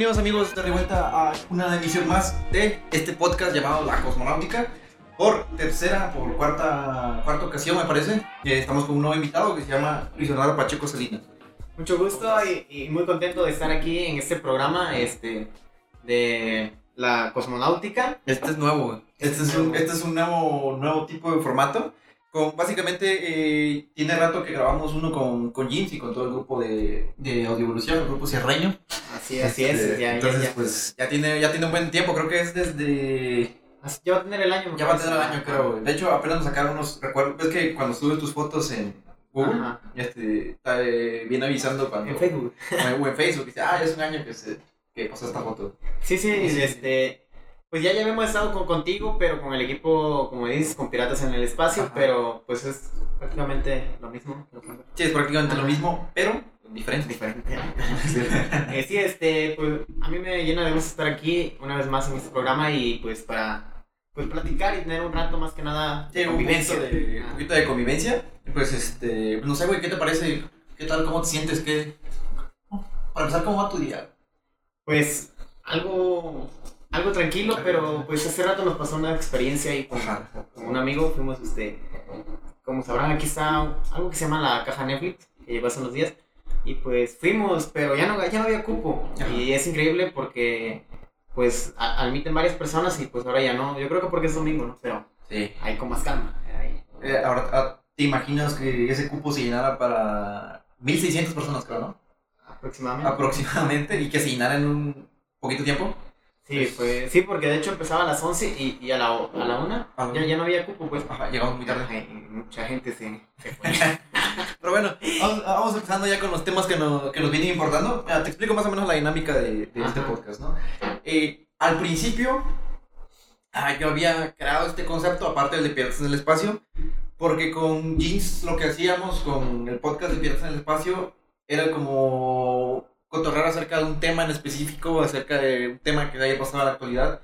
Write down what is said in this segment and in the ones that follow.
Bienvenidos, amigos de revuelta a una emisión más de este podcast llamado La Cosmonáutica. Por tercera, por cuarta, cuarta ocasión me parece, que estamos con un nuevo invitado que se llama Luis Leonardo Pacheco Salinas. Mucho gusto y, y muy contento de estar aquí en este programa este, de la cosmonáutica. Este es nuevo. Este es un, este es un nuevo, nuevo tipo de formato. Con, básicamente, eh, tiene rato que grabamos uno con, con Jeans y con todo el grupo de, de Audioevolución, el grupo Sierreño. Así, así Este, es. Ya, entonces, ya, ya. pues, ya tiene, ya tiene un buen tiempo, creo que es desde... Así- ya va a tener el año. Ya va a parece. tener el año, creo. De hecho, apenas nos sacaron unos recuerdos. Ves que cuando subes tus fotos en Google, Ajá. este, está, eh, viene avisando cuando... En Facebook. O en Facebook, dice, ah, ya es un año que, se, que pasó esta foto. Sí, sí, Sí, sí. este. Pues ya, ya habíamos estado con, contigo, pero con el equipo, como dices, con Piratas en el Espacio, Ajá. pero pues es prácticamente lo mismo. Sí, es prácticamente lo mismo, pero diferente. Diferente. Eh, sí, este, pues a mí me llena de gusto estar aquí una vez más en este programa y pues para pues platicar y tener un rato más que nada Sí, un convivencia. poquito, de, un Ah. poquito de convivencia. Pues, este, no sé, güey, ¿qué te parece? ¿Qué tal? ¿Cómo te sientes? ¿Qué? Para empezar, ¿cómo va tu día? Pues algo algo tranquilo, pero pues hace rato nos pasó una experiencia y con, con un amigo fuimos este como sabrán aquí está algo que se llama la caja Netflix que llegó hace unos días y pues fuimos, pero ya no ya no había cupo Ajá. y es increíble porque pues a- admiten varias personas y pues ahora ya no. Yo creo que porque es domingo, ¿no? Pero Sí. ahí con más calma. ahí. Eh, ahora, ah, ¿te imaginas que ese cupo se llenara para 1600 personas, creo, no? Aproximadamente. Aproximadamente, y que se llenara en un poquito tiempo. Sí, fue, sí, porque de hecho empezaba a las 11 y, y a la, a la 1 A la ya, ya no había cupo, pues. Ajá, llegamos muy tarde. Y mucha gente se, se fue. Pero bueno, vamos, vamos empezando ya con los temas que nos, que nos vienen importando. Ah, te explico más o menos la dinámica de, de este podcast, ¿no? Eh, al principio, ah, yo había creado este concepto, aparte del de Piratas en el Espacio, porque con Jeans lo que hacíamos con el podcast de Piratas en el Espacio era como cotorrear acerca de un tema en específico, acerca de un tema que haya pasado a la actualidad,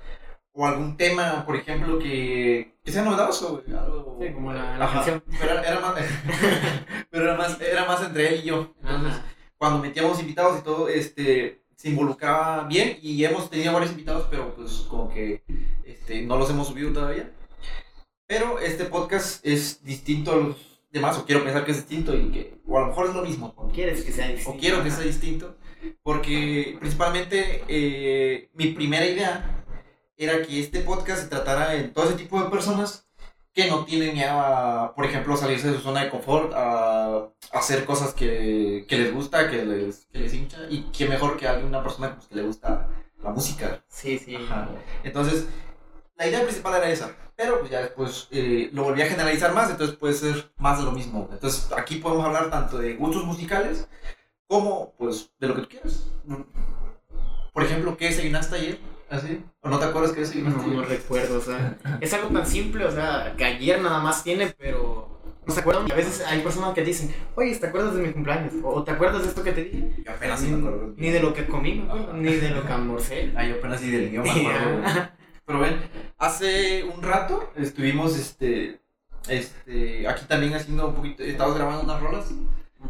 o algún tema, por ejemplo, que, que sea novedoso, güey, algo... Sí, como la- la Ajá, canción. Pero era, era más, pero era más, era más entre él y yo. Entonces, Ajá. cuando metíamos invitados y todo, este, se involucraba bien y hemos tenido varios invitados, pero pues como que este, no los hemos subido todavía. Pero este podcast es distinto a los demás, o quiero pensar que es distinto y que, o a lo mejor es lo mismo. ¿O quieres que sea distinto? O quiero que sea distinto, porque principalmente eh, mi primera idea era que este podcast se tratara en todo ese tipo de personas que no tienen miedo a, por ejemplo, salirse de su zona de confort, a, a hacer cosas que, que les gusta, que les, que les hincha, y que mejor que alguna persona pues, que le gusta la música. Sí, sí. Ajá. Entonces, la idea principal era esa, pero pues ya después eh, lo volví a generalizar más, entonces puede ser más de lo mismo. Entonces, aquí podemos hablar tanto de gustos musicales como, pues, de lo que tú quieras. Por ejemplo, ¿qué desayunaste ayer? ¿Así? ¿O no te acuerdas qué No, desayunaste no ayer? recuerdo, o sea, es algo tan simple, o sea, que ayer nada más tiene, pero no se acuerdan. Y a veces hay personas que dicen, oye, ¿te acuerdas de mi cumpleaños? O ¿te acuerdas de esto que te dije? Yo apenas sí me acuerdo. Ni de lo que comí, me acuerdo, ni de lo que almorcé. Ah, yo apenas sí del idioma. Pero ven, hace un rato estuvimos, este, este, aquí también haciendo un poquito, estábamos grabando unas rolas.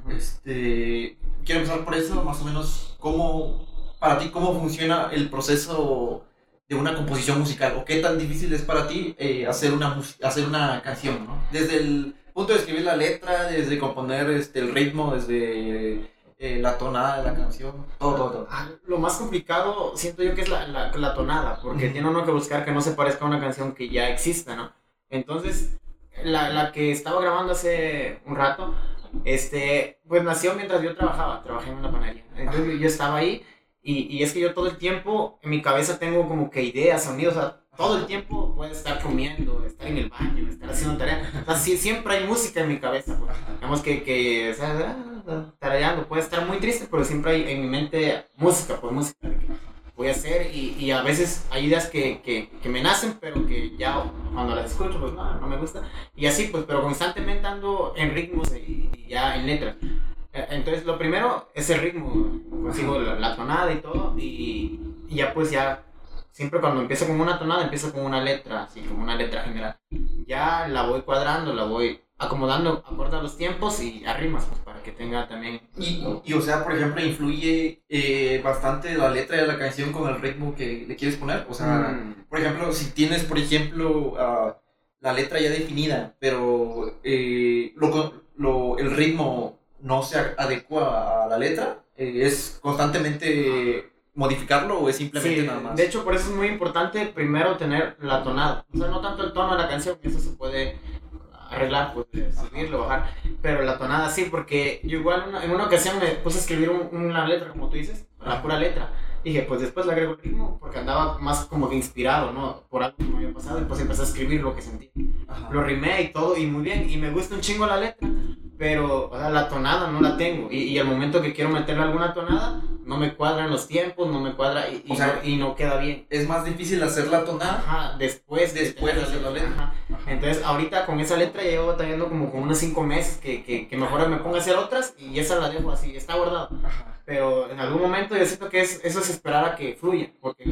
Este, quiero empezar por eso, más o menos, cómo, para ti, cómo funciona el proceso de una composición musical, o qué tan difícil es para ti eh, hacer, una, hacer una canción, ¿no? Desde el punto de escribir la letra, desde componer este, el ritmo, desde eh, la tonada de la canción, todo, todo, todo. Ah, Lo más complicado siento yo que es la, la, la tonada, porque tiene uno que buscar que no se parezca a una canción que ya exista, ¿no? Entonces, la, la que estaba grabando hace un rato, este, pues nació mientras yo trabajaba, trabajé en una panadería. Entonces yo, yo estaba ahí y, y es que yo todo el tiempo en mi cabeza tengo como que ideas, sonidos, o sea, todo el tiempo puedo estar comiendo, estar en el baño, estar haciendo tarea. O sea, sí, siempre hay música en mi cabeza, pues. Digamos que, que o sea, ah, tarareando, puede estar muy triste, pero siempre hay en mi mente música, pues música voy a hacer y, y a veces hay ideas que, que, que me nacen, pero que ya cuando las escucho, pues no, no me gusta. Y así, pues, pero constantemente ando en ritmos y, y ya en letras. Eh, Entonces, lo primero es el ritmo, consigo la, la tonada y todo, y, y ya pues ya, siempre cuando empiezo con una tonada, empiezo con una letra, así como una letra general. Ya la voy cuadrando, la voy acomodando acorde a los tiempos y a rimas, pues para que tenga también... Y, y o sea, por ejemplo, influye eh, bastante la letra de la canción con el ritmo que le quieres poner. O sea, Mm. por ejemplo, si tienes, por ejemplo, ah, la letra ya definida, pero eh, lo, lo- el ritmo no se adecua a la letra, eh, ¿es constantemente modificarlo o es simplemente Sí, nada más? de hecho por eso es muy importante primero tener la tonada. O sea, no tanto el tono de la canción, que eso se puede arreglar, pues subirlo, bajar, pero la tonada sí, porque yo igual una- en una ocasión me puse a escribir un- una letra, como tú dices, la pura letra. Dije, pues después le agrego el ritmo, porque andaba más como que inspirado, ¿no? Por algo que me había pasado, y pues empecé a escribir lo que sentí. Ajá. Lo rimé y todo, y muy bien, y me gusta un chingo la letra, pero o sea, la tonada no la tengo. Y, y al momento que quiero meterle alguna tonada, no me cuadran los tiempos, no me cuadra y, y O sea, no, y no queda bien. Es más difícil hacer la tonada. Ajá, después, Después de hacer la letra. Ajá. Entonces, ahorita con esa letra llevo batallando como con unos cinco meses que, que, que mejor me ponga a hacer otras y esa la dejo así, está guardada. Ajá. Pero en algún momento yo siento que es, eso es esperar a que fluya, porque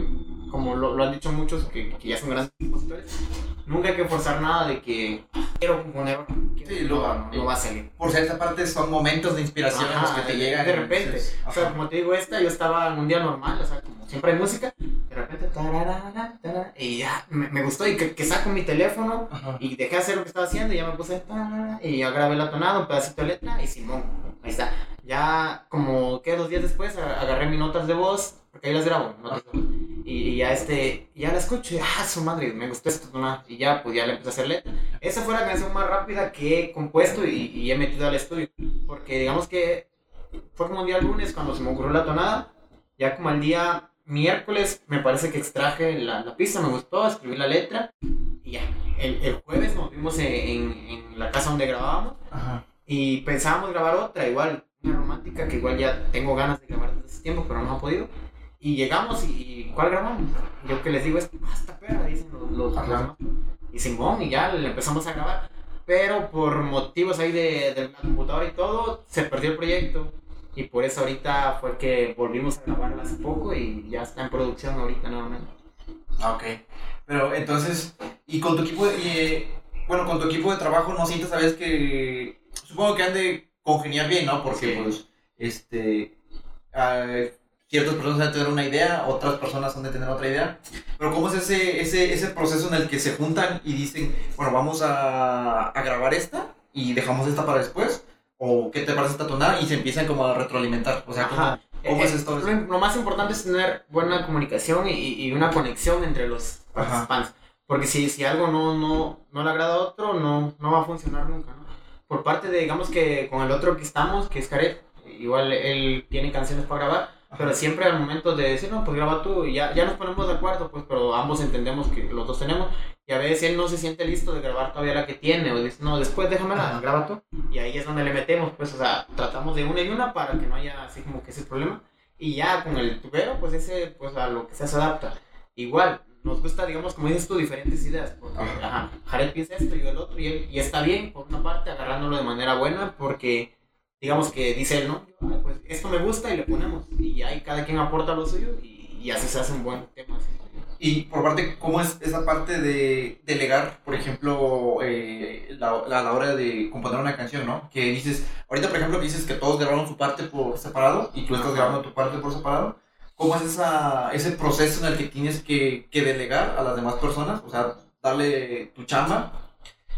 como lo, lo han dicho muchos que, que ya son grandes compositores, nunca hay que forzar nada de que quiero componer, quiero- Sí, lo- no, no va a salir. Por cierta parte son momentos de inspiración en los Ajá, que te llegan. De repente. dices, O sea, ajá. como te digo, esta, yo estaba en un día normal, o sea, como siempre hay música, de repente, tararara, tarara, y ya, me, me gustó, y que, que saco mi teléfono, Ajá. y dejé de hacer lo que estaba haciendo, y ya me puse, tarara, y ya grabé la tonada, un pedacito de letra, y Simón, ahí está. Ya, como que dos días después, agarré mis notas de voz, porque ahí las grabo, voz, y, y ya este, ya la escucho, y ah, su madre, me gustó esta tonada, y ya, pues ya le empecé a hacer letra. Esa fue la canción más rápida que he compuesto y, y he metido al estudio, porque digamos que fue como un día lunes cuando se me ocurrió la tonada. Ya como al día miércoles me parece que extraje la, la pista, me gustó, escribí la letra y ya. El, el jueves nos vimos en, en- en la casa donde grabábamos Ajá. y pensábamos grabar otra, igual, una romántica que igual ya tengo ganas de grabar desde hace tiempo, pero no ha podido. Y llegamos y, y ¿cuál grabamos? Yo que les digo es, ah, esta perra, dicen los, los. Y Simón, y ya le empezamos a grabar. Pero por motivos ahí de, de la computadora y todo, se perdió el proyecto. Y por eso ahorita fue que volvimos a grabarla hace poco y ya está en producción ahorita nuevamente. Ah, ok. Pero entonces, y con tu equipo, de- eh, bueno, con tu equipo de trabajo, ¿no sientes a veces que, supongo que han de congeniar bien, ¿no? Porque, Sí. pues, este, ah, ciertas personas han de tener una idea, otras personas han de tener otra idea. Pero ¿cómo es ese, ese, ese proceso en el que se juntan y dicen, bueno, vamos a, a grabar esta y dejamos esta para después? ¿O qué te parece esta tonada? Y se empiezan como a retroalimentar. O sea, ¿cómo, cómo Eh, es esto? Lo, lo más importante es tener buena comunicación y, y una conexión entre los participantes. Porque si, si algo no, no, no le agrada a otro, no, no va a funcionar nunca. ¿no? Por parte de, digamos que con el otro que estamos, que es Caret, igual él tiene canciones para grabar, pero siempre al momento de decir, no, pues graba tú, y ya, ya nos ponemos de acuerdo, pues, pero ambos entendemos que los dos tenemos. Y a veces él no se siente listo de grabar todavía la que tiene, o dice, no, después déjamela, graba tú. Y ahí es donde le metemos, pues, o sea, tratamos de una y una para que no haya así como que ese problema. Y ya con el tubero, pues ese, pues a lo que sea se adapta. Igual, nos gusta, digamos, como dices tú, diferentes ideas. Porque, Ajá. ajá, Jared piensa esto, yo el otro, y, él- y está bien, por una parte, agarrándolo de manera buena, porque, digamos que dice él, ¿no? "Ay, pues esto me gusta y le ponemos. Y ahí cada quien aporta lo suyo y, y así se hace un buen tema. yo. Y por parte, ¿cómo es esa parte de delegar, por ejemplo, eh, la, la- a la hora de componer una canción, ¿no? Que dices, ahorita por ejemplo que dices que todos grabaron su parte por separado y tú estás grabando tu parte por separado. ¿Cómo es esa, ese proceso en el que tienes que, que delegar a las demás personas? O sea, darle tu chamba.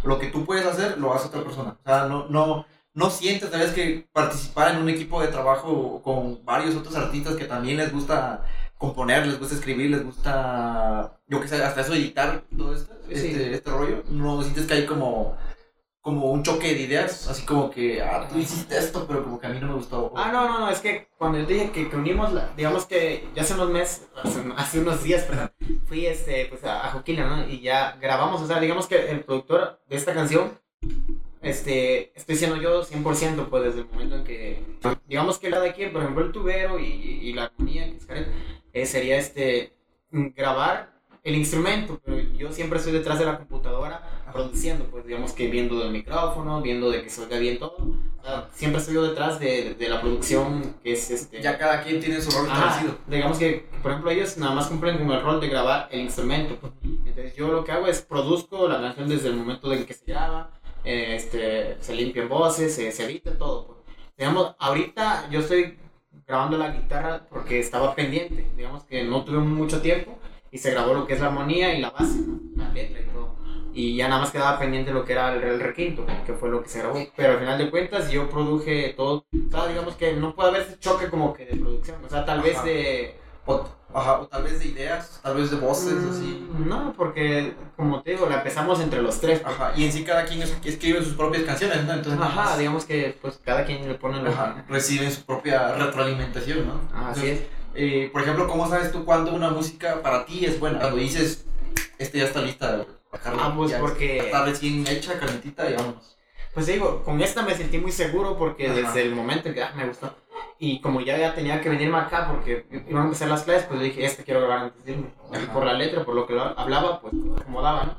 Lo que tú puedes hacer, lo hace otra persona. O sea, no, no, no sientes tal vez que participar en un equipo de trabajo con varios otros artistas que también les gusta componer, les gusta escribir, les gusta, yo qué sé, hasta eso editar todo esto, Sí. este, este rollo, no sientes que hay como, como un choque de ideas, así como que, ah, tú hiciste esto, pero como que a mí no me gustó. Ah, no, no, no, es que cuando yo te dije que, que unimos, la, digamos que ya hace unos meses, hace, hace unos días, perdón, fui este, pues a, a Joquila, ¿no? Y ya grabamos, o sea, digamos que el productor de esta canción, este, estoy siendo yo 100%, pues desde el momento en que, digamos que la de aquí, por ejemplo, el tubero y, y la armonía, que es Karen, eh, sería este, grabar el instrumento, pero yo siempre estoy detrás de la computadora produciendo, pues digamos que viendo del micrófono, viendo de que se oiga bien todo. O sea, siempre estoy yo detrás de, de la producción que es este. Ya cada quien tiene su rol Ajá, establecido. digamos que, por ejemplo, ellos nada más cumplen con el rol de grabar el instrumento. Entonces, yo lo que hago es produzco la canción desde el momento en que se graba, eh, este, se limpian voces, se, se edita todo. pues. digamos, ahorita yo estoy grabando la guitarra porque estaba pendiente, digamos que no tuve mucho tiempo y se grabó lo que es la armonía y la base, la letra y todo. Y ya nada más quedaba pendiente lo que era el, el requinto, que fue lo que se grabó. Pero al final de cuentas yo produje todo. O sea, digamos que no puede haber ese choque como que de producción. O sea, tal vez de... O, ajá, o tal vez de ideas, tal vez de voces, Mm, así. No, porque como te digo, la empezamos entre los tres. pues. Ajá, y en sí cada quien es- escribe sus propias canciones, ¿no? Entonces, Ajá, más, digamos que pues cada quien le pone lo ajá, reciben su propia retroalimentación, ¿no? Ah, así es. Eh, por ejemplo, ¿cómo sabes tú cuándo una música para ti es buena? Cuando dices, este ya está lista, bajarla, Ah, pues ya porque- Está recién hecha, calentita y vámonos. Pues digo, con esta me sentí muy seguro porque Ajá. desde el momento en que ah, me gustó. Y como ya, ya tenía que venirme acá porque iban a empezar las clases, pues dije, este quiero grabar antes de irme. Ajá. por la letra, por lo que hablaba, pues acomodaba, ¿no?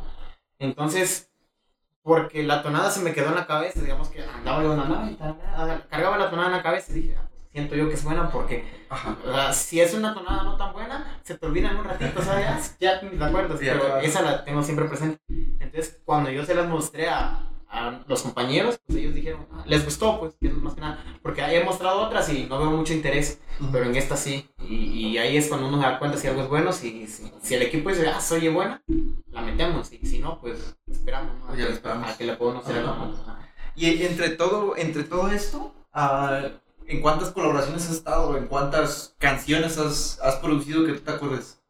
Entonces, porque la tonada se me quedó en la cabeza, digamos que andaba yo y tal, ah, cargaba la tonada en la cabeza y dije, ah, pues, siento yo que es buena porque o sea, si es una tonada no tan buena, se te olvida en un ratito, ¿sabes? Ya te acuerdas, Sí, pero claro. esa la tengo siempre presente. Entonces, cuando yo se las mostré a, a los compañeros, pues ellos dijeron, "Ah, les gustó, pues, que más que nada. Porque he mostrado otras y no veo mucho interés, pero en esta sí. Y, y ahí es cuando uno se da cuenta si algo es bueno, si, si, si el equipo dice, ah, soy buena, la metemos. Y si no, pues esperamos, ¿no? A Ya que- la esperamos. A que le podamos hacer algo. Y entre todo, entre todo esto, ah, ¿en cuántas colaboraciones has estado? ¿En cuántas canciones has, has producido que tú te acuerdes?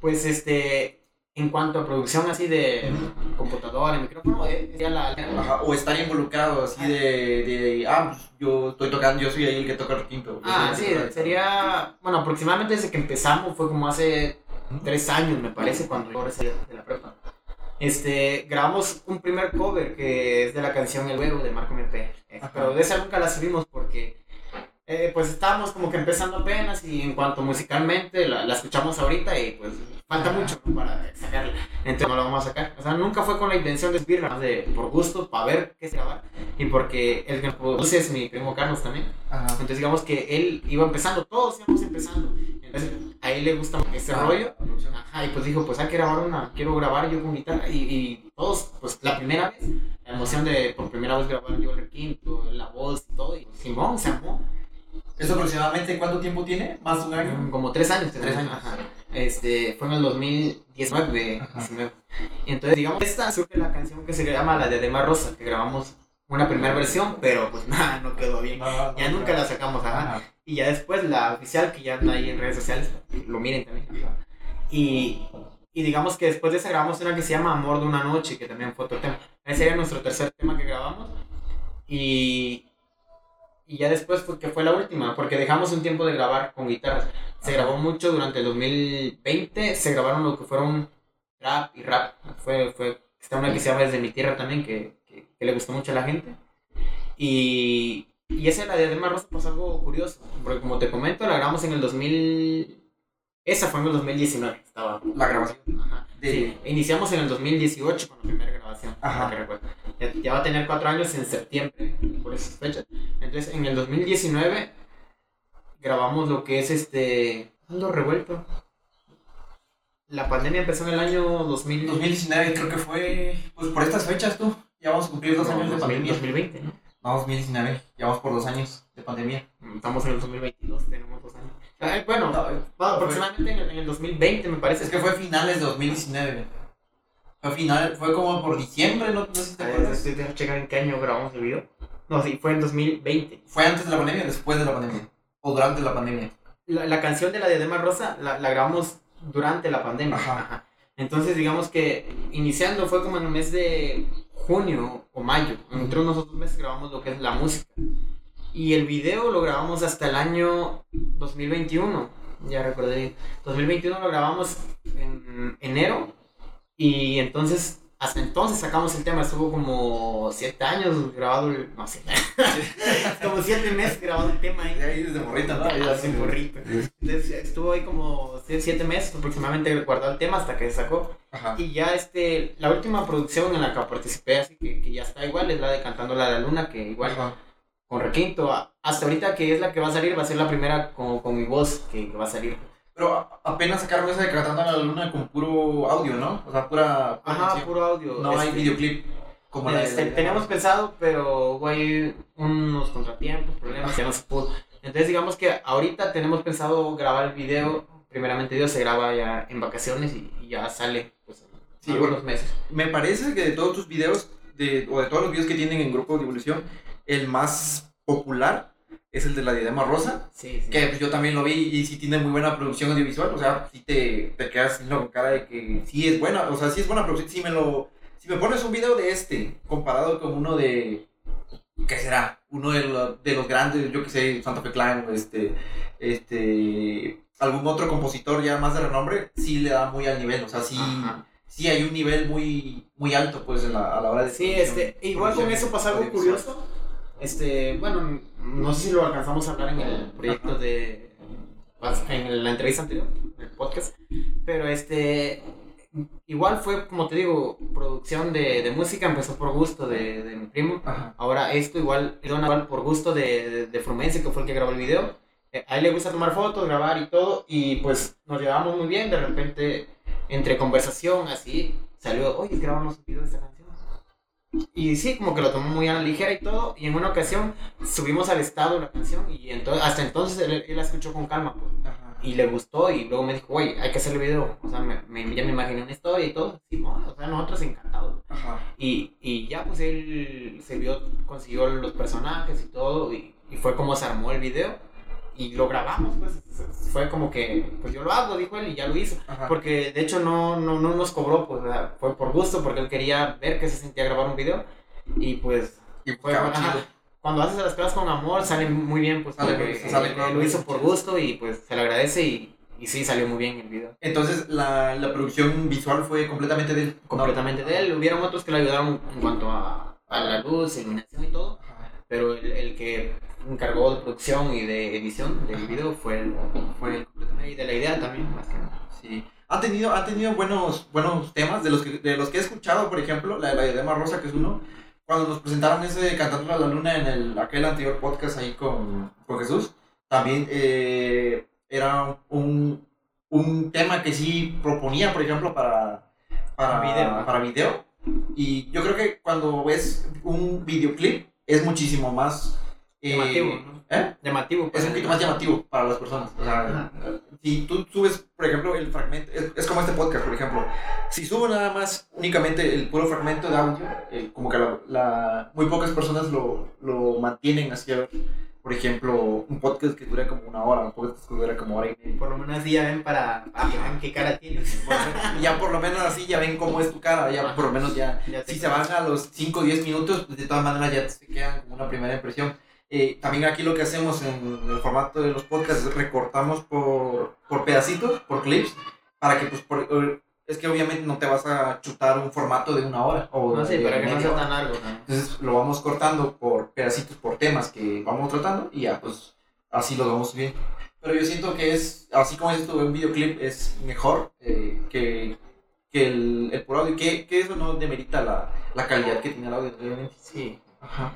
Pues este, en cuanto a producción así de computadora, micrófono, eh, sería la, Ajá, o estar involucrado así de, de, ah, pues yo estoy tocando, yo soy ahí el que toca el quinto. Ah, sí, sería, bueno, aproximadamente desde que empezamos fue como hace tres años, me parece, cuando yo recibí de la prepa. Este, grabamos un primer cover que es de la canción El Huevo de Marco MP. Eh. Pero de esa nunca la subimos porque, eh, pues estábamos como que empezando apenas y en cuanto musicalmente la, la escuchamos ahorita y pues falta mucho para sacarla. Entonces no la vamos a sacar. O sea, nunca fue con la intención de subirla, más de por gusto, para ver qué se grabar. Y porque el que produce es mi primo Carlos también. Ajá. Entonces digamos que él iba empezando, todos íbamos empezando. Entonces a él le gusta ese Ah, rollo. Ajá, y pues dijo, pues hay que grabar una, quiero grabar yo con guitarra. Y, y todos, pues la primera vez, la emoción de por primera vez grabar yo el requinto, la voz y todo. Y pues, Simón se armó. ¿Eso aproximadamente cuánto tiempo tiene? ¿Más de un año? Como tres años. Tres años. Ajá. Este, fue en el 2019, Ajá. 19. Y entonces, digamos, esta surge la canción que se llama La de Dema Rosa, que grabamos una primera versión, pero pues nada, no quedó bien. No, Ya no, nunca no. la sacamos, ajá. Ajá. Y ya después la oficial, que ya anda ahí en redes sociales, lo miren también. Y, y digamos que después de esa grabamos una que se llama Amor de una Noche, que también fue otro tema. Ese era nuestro tercer tema que grabamos. Y, y ya después fue que fue la última, porque dejamos un tiempo de grabar con guitarras. Se Ajá. grabó mucho durante el 2020, se grabaron lo que fueron rap y rap. Fue, fue, está una que se llama Desde mi tierra también, que, que, que le gustó mucho a la gente. Y, y esa, la de Adema Rosa, pues algo curioso, porque como te comento, la grabamos en el 2000... Esa fue en el 2019, estaba... La grabación. Ajá. De- Sí, iniciamos en el 2018 con la primera grabación. Ajá. que recuerdo. Ya, ya va a tener cuatro años en septiembre, por esas fechas. Entonces, en el 2019 grabamos lo que es este... Ando revuelto. La pandemia empezó en el año 2000... 2019 creo que fue, pues por estas fechas tú, ya vamos a cumplir dos años de 2000, pandemia. 2020, ¿no? No, 2019, ya vamos por dos años de pandemia. Estamos en el 2022, tenemos dos años. Bueno, No, bueno, aproximadamente en el, en el 2020 me parece. Es que fue finales de 2019. Fue final, fue como por diciembre, no, no sé si te acuerdas. estoy de checar en qué año grabamos el video. No, sí, fue en 2020. ¿Fue antes de la pandemia o después de la pandemia? ¿O durante la pandemia? La, la canción de la Diadema Rosa la, la grabamos durante la pandemia. Ajá. Entonces, digamos que iniciando fue como en el mes de junio o mayo. Entre unos otros meses grabamos lo que es la música. Y el video lo grabamos hasta el año 2021. Ya recordé. 2021 lo grabamos en enero. Y entonces, hasta entonces sacamos el tema. Estuvo como siete años grabado el. No, siete como siete meses grabado el tema ahí. Ahí desde morrita, ¿no? Sí, morrito. Entonces estuvo ahí como sie- siete meses aproximadamente guardado el tema hasta que se sacó. Ajá. Y ya este, la última producción en la que participé, así que, que ya está igual, es la de Cantando la la Luna, que igual Ajá. con requinto. Hasta ahorita que es la que va a salir, va a ser la primera con, con mi voz que, que va a salir. Pero apenas sacaron esa de Cantando a la Luna con puro audio, ¿no? O sea, pura. pura Ajá, canción. puro audio. No hay este, videoclip. Como la de- Este, teníamos pensado, pero hubo ahí unos contratiempos, problemas, ya no se pudo. Entonces digamos que ahorita tenemos pensado grabar el video, primeramente Dios se graba ya en vacaciones y, y ya sale pues, Sí, algunos meses. Me parece que de todos tus videos, de, o de todos los videos que tienen en Grupo de Evolución, el más popular es el de la diadema rosa. Sí, sí. Que yo también lo vi y sí tiene muy buena producción audiovisual. O sea, sí te, te quedas con cara de que sí es buena. O sea, sí es buena producción. Si me, lo, si me pones un video de este comparado con uno de. ¿Qué será? Uno de, lo- de los grandes, yo que sé, Santa Fe Clan, este. Este. Algún otro compositor ya más de renombre, sí le da muy al nivel. O sea, sí. Ajá. Sí, hay un nivel muy, muy alto, pues, en la- a la hora de. Sí, este, igual con eso pasa algo curioso. Este, bueno, no sé si lo alcanzamos a hablar en el proyecto de. en la entrevista anterior, el podcast. Pero este. Igual fue, como te digo, producción de, de música, empezó por gusto de, de mi primo. Ajá. Ahora esto igual, igual por gusto de, de, de Frumense, que fue el que grabó el video. Eh, A él le gusta tomar fotos, grabar y todo, y pues nos llevamos muy bien. De repente, entre conversación, así, salió, oye, grabamos un video de esta canción. Y sí, como que lo tomó muy a la ligera y todo. Y en una ocasión subimos al estado la canción, y entonces, hasta entonces él, él la escuchó con calma, pues. Ajá. Y le gustó, y luego me dijo, oye, hay que hacer el video. O sea, me, me- ya me imaginé una historia y todo. Sí, no, o sea, nosotros encantados. Ajá. Y, y ya pues él se vio, consiguió los personajes y todo, y, y fue como se armó el video. Y lo grabamos, pues fue como que, pues yo lo hago, dijo él, y ya lo hizo. Ajá. Porque de hecho no, no, no nos cobró, pues sea, fue por gusto, porque él quería ver que se sentía grabar un video. Y pues Y fue, ajá, cuando haces las cosas con amor, salen muy bien, pues Sale, porque sale él lo hizo por gusto y pues se le agradece y, y sí, salió muy bien el video. Entonces, la, la producción visual fue completamente de él. Completamente de él. Hubieron otros que le ayudaron en cuanto a, a la luz, iluminación y todo. Ajá. pero el, el que encargó de producción y de edición del video fue el, fue el y de la idea también más que nada. Sí. Han tenido, han tenido buenos, buenos temas de los, que, de los que he escuchado, por ejemplo, la de la diadema rosa, que es uno. Cuando nos presentaron ese Cantando a la Luna en el, aquel anterior podcast ahí con, con Jesús, también eh, era un, un tema que sí proponía, por ejemplo, para, para, Video. para video. Y yo creo que cuando ves un videoclip es muchísimo más... eh, Llamativo, ¿no? ¿Eh? Llamativo. es un poquito más llamativo para las personas. O sea, Ajá. si tú subes, por ejemplo, el fragmento, es, es como este podcast, por ejemplo. Si subo nada más únicamente el puro fragmento de audio, eh, como que la, la- muy pocas personas lo, lo mantienen así. a ver, Por ejemplo, un podcast que dura como una hora, un podcast que dura como hora y media. Por lo menos así ya ven para, para que vean qué cara tienes. Ya por lo menos así ya ven cómo es tu cara, ya por lo menos ya Ya si se van a los 5 o 10 minutos, pues de todas maneras ya se quedan como una primera impresión. Eh, también aquí lo que hacemos en el formato de los podcasts es recortamos por, por pedacitos, por clips, para que pues por- eh, es que obviamente no te vas a chutar un formato de una hora o No sé, de para que no sea tan largo. ¿no? Entonces lo vamos cortando por pedacitos, por temas que vamos tratando y ya pues así lo vamos bien. Pero yo siento que es, así como es esto, un videoclip es mejor eh, que, que el, el puro audio, que, que eso no demerita la, la calidad que tiene el audio, obviamente. Sí. Ajá.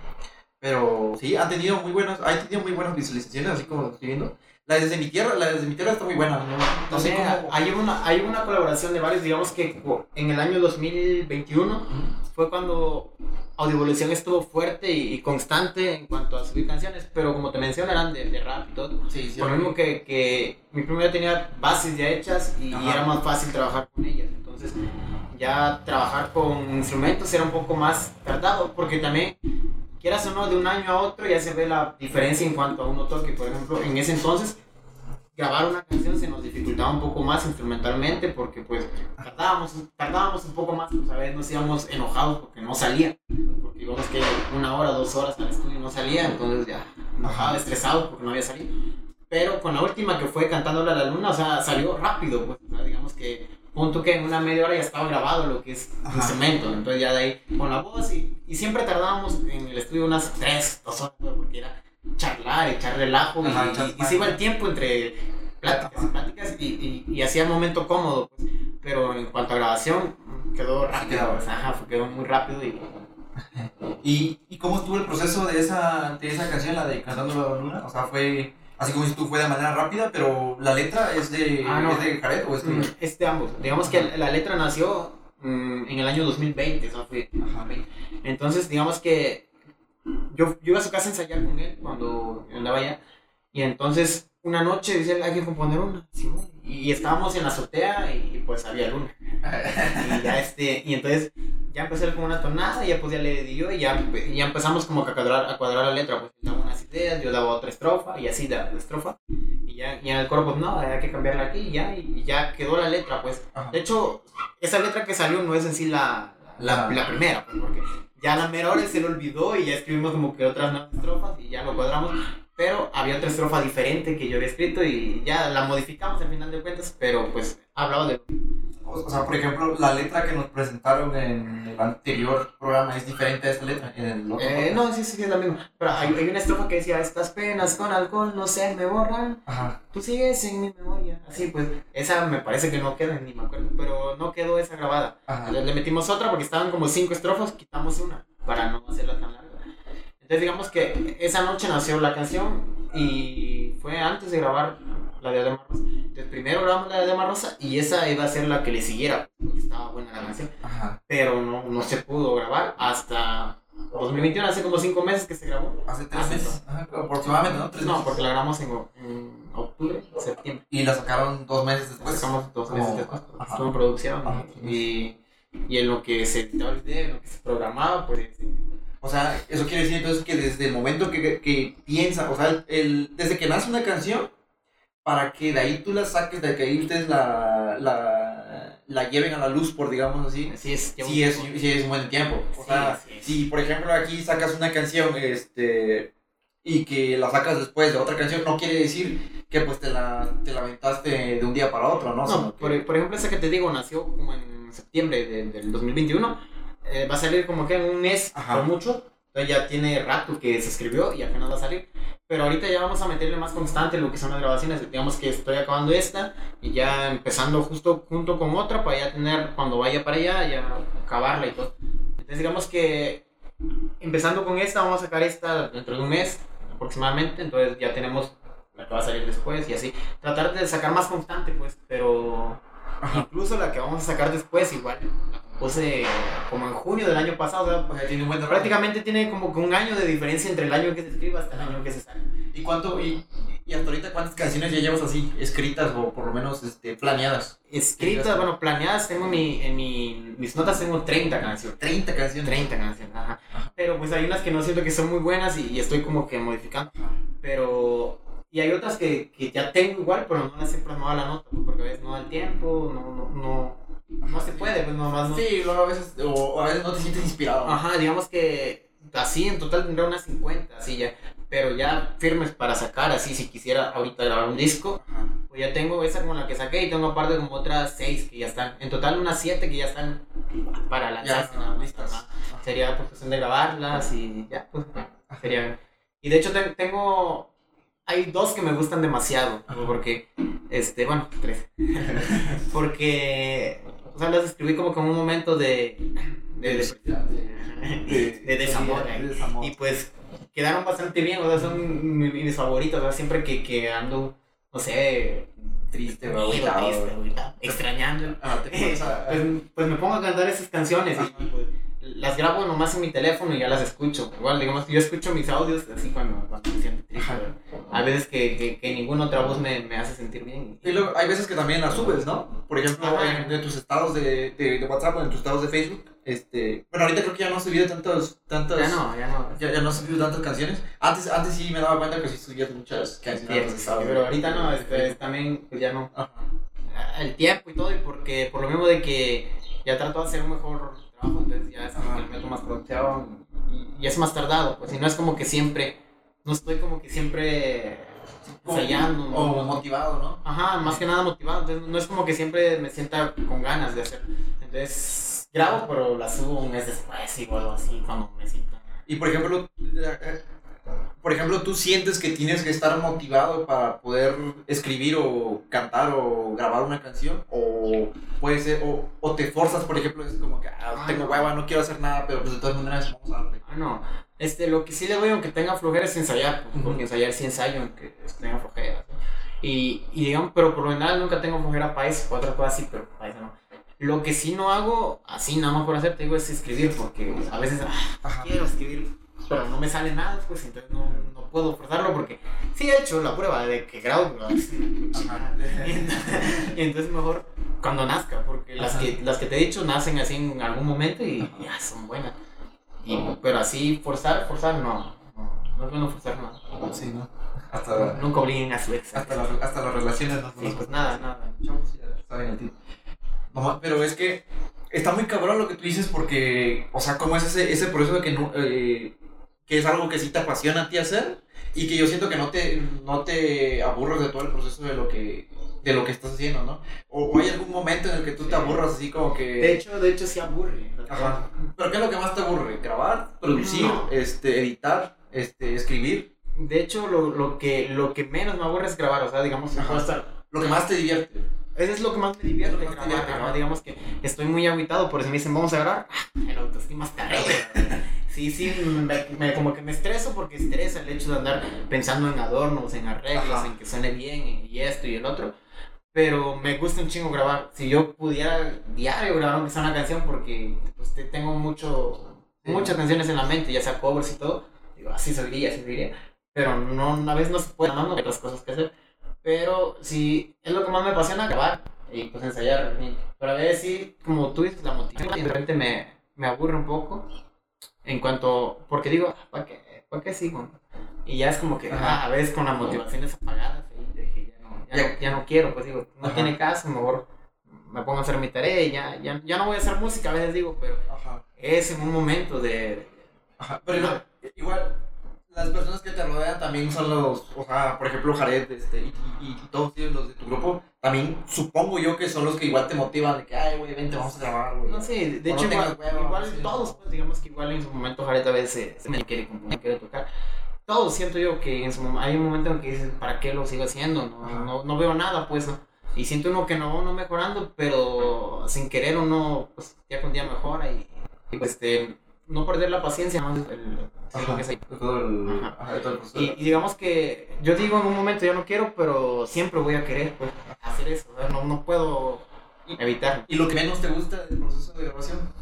Pero sí, han tenido muy buenos, han tenido muy buenas visualizaciones, así como viendo. La desde mi tierra, la desde mi tierra está muy buena, no, no sé cómo... hay una, hay una colaboración de varios, digamos que en el año 2021 Ujú. fue cuando Audiovolución estuvo fuerte y, constante en cuanto a subir canciones, pero como te mencioné eran de, de rap y todo. Sí, sí. Por lo mismo que, que mi primo ya tenía bases ya hechas y, y era más fácil trabajar con ellas. Entonces ya trabajar con instrumentos era un poco más tardado porque también, quieras o no, de un año a otro ya se ve la diferencia en cuanto a uno toque. Por ejemplo, en ese entonces grabar una canción se nos dificultaba un poco más instrumentalmente porque pues tardábamos, tardábamos un poco más, pues a veces nos íbamos enojados porque no salía, porque íbamos que una hora, dos horas al estudio no salía, entonces ya enojado, estresado porque no había salido. Pero con la última que fue Cantándole a la Luna, o sea, salió rápido, pues, o sea, digamos que punto que en una media hora ya estaba grabado lo que es Ajá. instrumento, entonces ya de ahí con la voz y, y siempre tardábamos en el estudio unas tres, dos horas, porque era charlar, echar relajo y- Ajá, y, se iba el tiempo entre pláticas y pláticas y, hacía el momento cómodo, pues. pero en cuanto a grabación quedó rápido, quedó. pues, ajá, fue- quedó muy rápido y ¿Y, ¿Y cómo estuvo el proceso de esa, de esa canción, la de Cantando la Luna? O sea, fue, así como dices tú, fue de manera rápida, pero la letra es de, Ah, no. ¿es de Jared o es de...? Mm, Es de ambos. Digamos que la letra nació mm, en el año 2020, eso fue. Entonces, digamos que yo, yo iba a su casa a ensayar con él cuando andaba allá. Y entonces, una noche dice, hay que componer una. Y estábamos en la azotea y, pues había luna. y ya este, y entonces ya empecé con una tonada y ya pues ya le di yo y ya, ya empezamos como a cuadrar, a cuadrar la letra. Pues daba unas ideas, yo daba otra estrofa y así la, la estrofa. Y ya, y el coro pues no, hay que cambiarla aquí y ya, y, ya quedó la letra pues. De hecho, esa letra que salió no es en sí la, la, la primera, pues, porque ya la mera hora se le olvidó y ya escribimos como que otras nuevas estrofas y ya lo cuadramos. Pero había otra estrofa diferente que yo había escrito y ya la modificamos al final de cuentas, pero pues hablaba de... O sea, por ejemplo, la letra que nos presentaron en el anterior programa es diferente a esta letra. En el eh, no, sí, sí, es la misma. Pero hay, hay, una estrofa que decía, estas penas con alcohol no se me borran. Ajá. Tú sigues en mi memoria. Así pues, esa me parece que no queda, ni me acuerdo, pero no quedó esa grabada. Le, le, metimos otra porque estaban como cinco estrofas, quitamos una para no hacerla tan larga. Entonces digamos que esa noche nació la canción y fue antes de grabar la de Adema Rosa. Entonces primero grabamos la de Adema Rosa y esa iba a ser la que le siguiera, porque estaba buena la canción. Pero no, no se pudo grabar hasta 2021, hace como 5 meses que se grabó. Hace 3 meses, aproximadamente, ¿no? ¿Tres no, porque la grabamos en, en, octubre, septiembre. Y la sacaron dos meses después. La sacamos dos meses después. Estuvo en producción y, y en lo que se editaba el video, en lo que se programaba, pues o sea, eso quiere decir entonces que desde el momento que, que piensa, o sea, el, desde que nace una canción, para que de ahí tú la saques, de que ahí ustedes la, la, la lleven a la luz, por digamos así, sí es, sí es, sí es un buen tiempo. O sea, si por ejemplo aquí sacas una canción este, y que la sacas después de otra canción, no quiere decir que pues te la, te la aventaste de un día para otro, ¿no? No, por, por, ejemplo, esa que te digo nació como en septiembre del 2021 eh, va a salir como que en un mes por mucho. Entonces ya tiene rato que se escribió y apenas va a salir. Pero ahorita ya vamos a meterle más constante lo que son las grabaciones. Digamos que estoy acabando esta y ya empezando justo junto con otra para ya tener, cuando vaya para allá, ya acabarla y todo. Entonces digamos que empezando con esta, vamos a sacar esta dentro de un mes aproximadamente. Entonces ya tenemos la que va a salir después y así. Tratar de sacar más constante, pues, pero incluso la que vamos a sacar después igual puse como en junio del año pasado, o sea, tiene un prácticamente tiene como un año de diferencia entre el año que se escribe hasta el año que se sale. ¿Y cuánto, y, y hasta ahorita cuántas canciones ya llevas así, escritas o por lo menos este, planeadas? Escritas, bueno, planeadas tengo mi, en mi, mis notas tengo 30 canciones. 30 canciones. 30 canciones, ajá. Pero pues hay unas que no siento que son muy buenas y, estoy como que modificando. Pero y hay otras que, que, ya tengo igual, pero no las he plasmado a la nota, porque a veces no da el tiempo, no, no, no, no se puede, pues nomás no. Sí, luego a veces, o a veces no te sientes inspirado. Ajá, digamos que así en total tendría unas 50, así ya. Pero ya firmes para sacar, así si quisiera ahorita grabar un disco, pues ya tengo esa como la que saqué y tengo aparte como otras 6 que ya están. En total unas 7 que ya están para lanzarse. Ya, listas. Sería pues, cuestión de grabarlas y ya, pues sería. Y de hecho tengo hay dos que me gustan demasiado, porque, este, bueno, tres. porque o sea, las escribí como como un momento de, de, de, desamor. Y pues quedaron bastante bien, o sea, son mis, favoritos, o sea, siempre que, que ando, no sé, triste, o triste, extrañando, ah, pues, pues, me pongo a cantar esas canciones y pues, las grabo nomás en mi teléfono y ya las escucho. Igual, digamos que yo escucho mis audios así cuando, cuando me siento triste. Hay veces que, que, que, ninguna otra voz me, me hace sentir bien. Y luego hay veces que también las subes, ¿no? Por ejemplo, en, tus estados de, de, de, WhatsApp o en tus estados de Facebook. Este, bueno, ahorita creo que ya no has subido tantos, tantos ya no, ya no. Ya, ya no has subido tantas canciones. Antes, antes sí me daba cuenta que sí subías muchas canciones. Sí, pero ahorita no, este, también pues ya no. El tiempo y todo, y porque por lo mismo de que ya trato de hacer un mejor entonces ya es como que el método más producción y, es más tardado, pues, y no es como que siempre, no estoy como que siempre ensayando. O, motivado, ¿no? Ajá, más que nada motivado, entonces no es como que siempre me sienta con ganas de hacer. Entonces grabo, pero la subo un mes después y algo así, cuando me sienta. Y por ejemplo, por ejemplo, ¿tú sientes que tienes que estar motivado para poder escribir o cantar o grabar una canción? ¿O puede ser, o, o te forzas, por ejemplo, es como que ah, tengo hueva, no quiero hacer nada, pero pues de todas maneras vamos a darle? Ah, no. Este, lo que sí le doy, aunque tenga flojera, es ensayar, porque ensayar sí ensayo, aunque tenga flojera. Y, y digamos, pero por lo general nunca tengo flojera para eso, otra cosa sí, pero para eso no. Lo que sí no hago, así nada más por hacer, te digo, es escribir, porque a veces ah, quiero escribir, pero no me sale nada, pues entonces no, no puedo forzarlo porque sí he hecho la prueba de que grabo, y entonces mejor cuando nazca, porque las que, las que te he dicho nacen así en algún momento y ya son buenas. Y, pero así forzar, forzar no, no, es bueno forzar nada. Sí, ¿no? Hasta, Nunca obliguen a su ex. hasta, la- hasta las relaciones no Sí, pues nada, nada. Saben el tiro. No, pero es que está muy cabrón lo que tú dices porque, o sea, cómo es ese, ese proceso de que no, eh, que es algo que sí te apasiona a ti hacer y que yo siento que no te, no te aburres de todo el proceso de lo que, de lo que estás haciendo, ¿no? O, o hay algún momento en el que tú te aburras así como que... De hecho, de hecho sí aburre. Ajá. ¿Pero qué es lo que más te aburre? ¿Grabar? ¿Producir? No. este, ¿Editar? Este, ¿Escribir? De hecho, lo, lo, que, lo que menos me aburre es grabar, o sea, digamos, estar Lo que más te divierte. Eso es lo que más me divierte, más grabar, divierte, ¿no? Digamos que estoy muy aguitado, por si me dicen, vamos a grabar, ah, el autoestima está. Sí, sí, me, me- como que me estreso porque estresa el hecho de andar pensando en adornos, en arreglos, Ajá. en que suene bien y esto y el otro. Pero me gusta un chingo grabar. Si yo pudiera diario grabar aunque sea una canción, porque pues, te- tengo mucho, muchas canciones en la mente, ya sea covers y todo, digo, así seguiría, así seguiría. Pero no, una vez no se puede, no, no hay otras cosas que hacer. Pero sí, es lo que más me apasiona, grabar y pues ensayar. Pero a veces sí, como tú dices, la motivación y de repente me, me aburre un poco. En cuanto, porque digo, ¿para qué, ¿para qué sigo? Y ya es como que Ajá. ah, a veces con las motivaciones apagadas, ahí, de que ya no, ya, Ya. no, ya no quiero, pues digo, no Ajá. tiene caso, mejor me pongo a hacer mi tarea y ya, ya, ya no voy a hacer música, a veces digo, pero Ajá. es en un momento de... Ajá, pero igual, las personas que te rodean también son los, o sea, por ejemplo, Jared este, y, y, y todos los de tu grupo, también supongo yo que son los que igual te motivan de que, ay, güey, vente, vamos a grabar, güey. No sé, de O hecho no igual, hueva, igual sí. todos, pues digamos que igual en su momento Jared a veces se me quiere componer, quiere tocar. Todos siento yo que en su hay un momento en que dices, ¿para qué lo sigo haciendo? No, no, no veo nada, pues, ¿no? Y siento uno que no, no mejorando, pero sin querer uno, pues, día con día mejora y, y, pues, este, no perder la paciencia, ¿no? El- el- Ajá, que de todo el, Ajá. ajá. Y, y digamos que yo digo en un momento yo no quiero, pero siempre voy a querer pues, hacer eso. o sea, No, no puedo evitarlo. ¿Y lo que menos te gusta del proceso de grabación?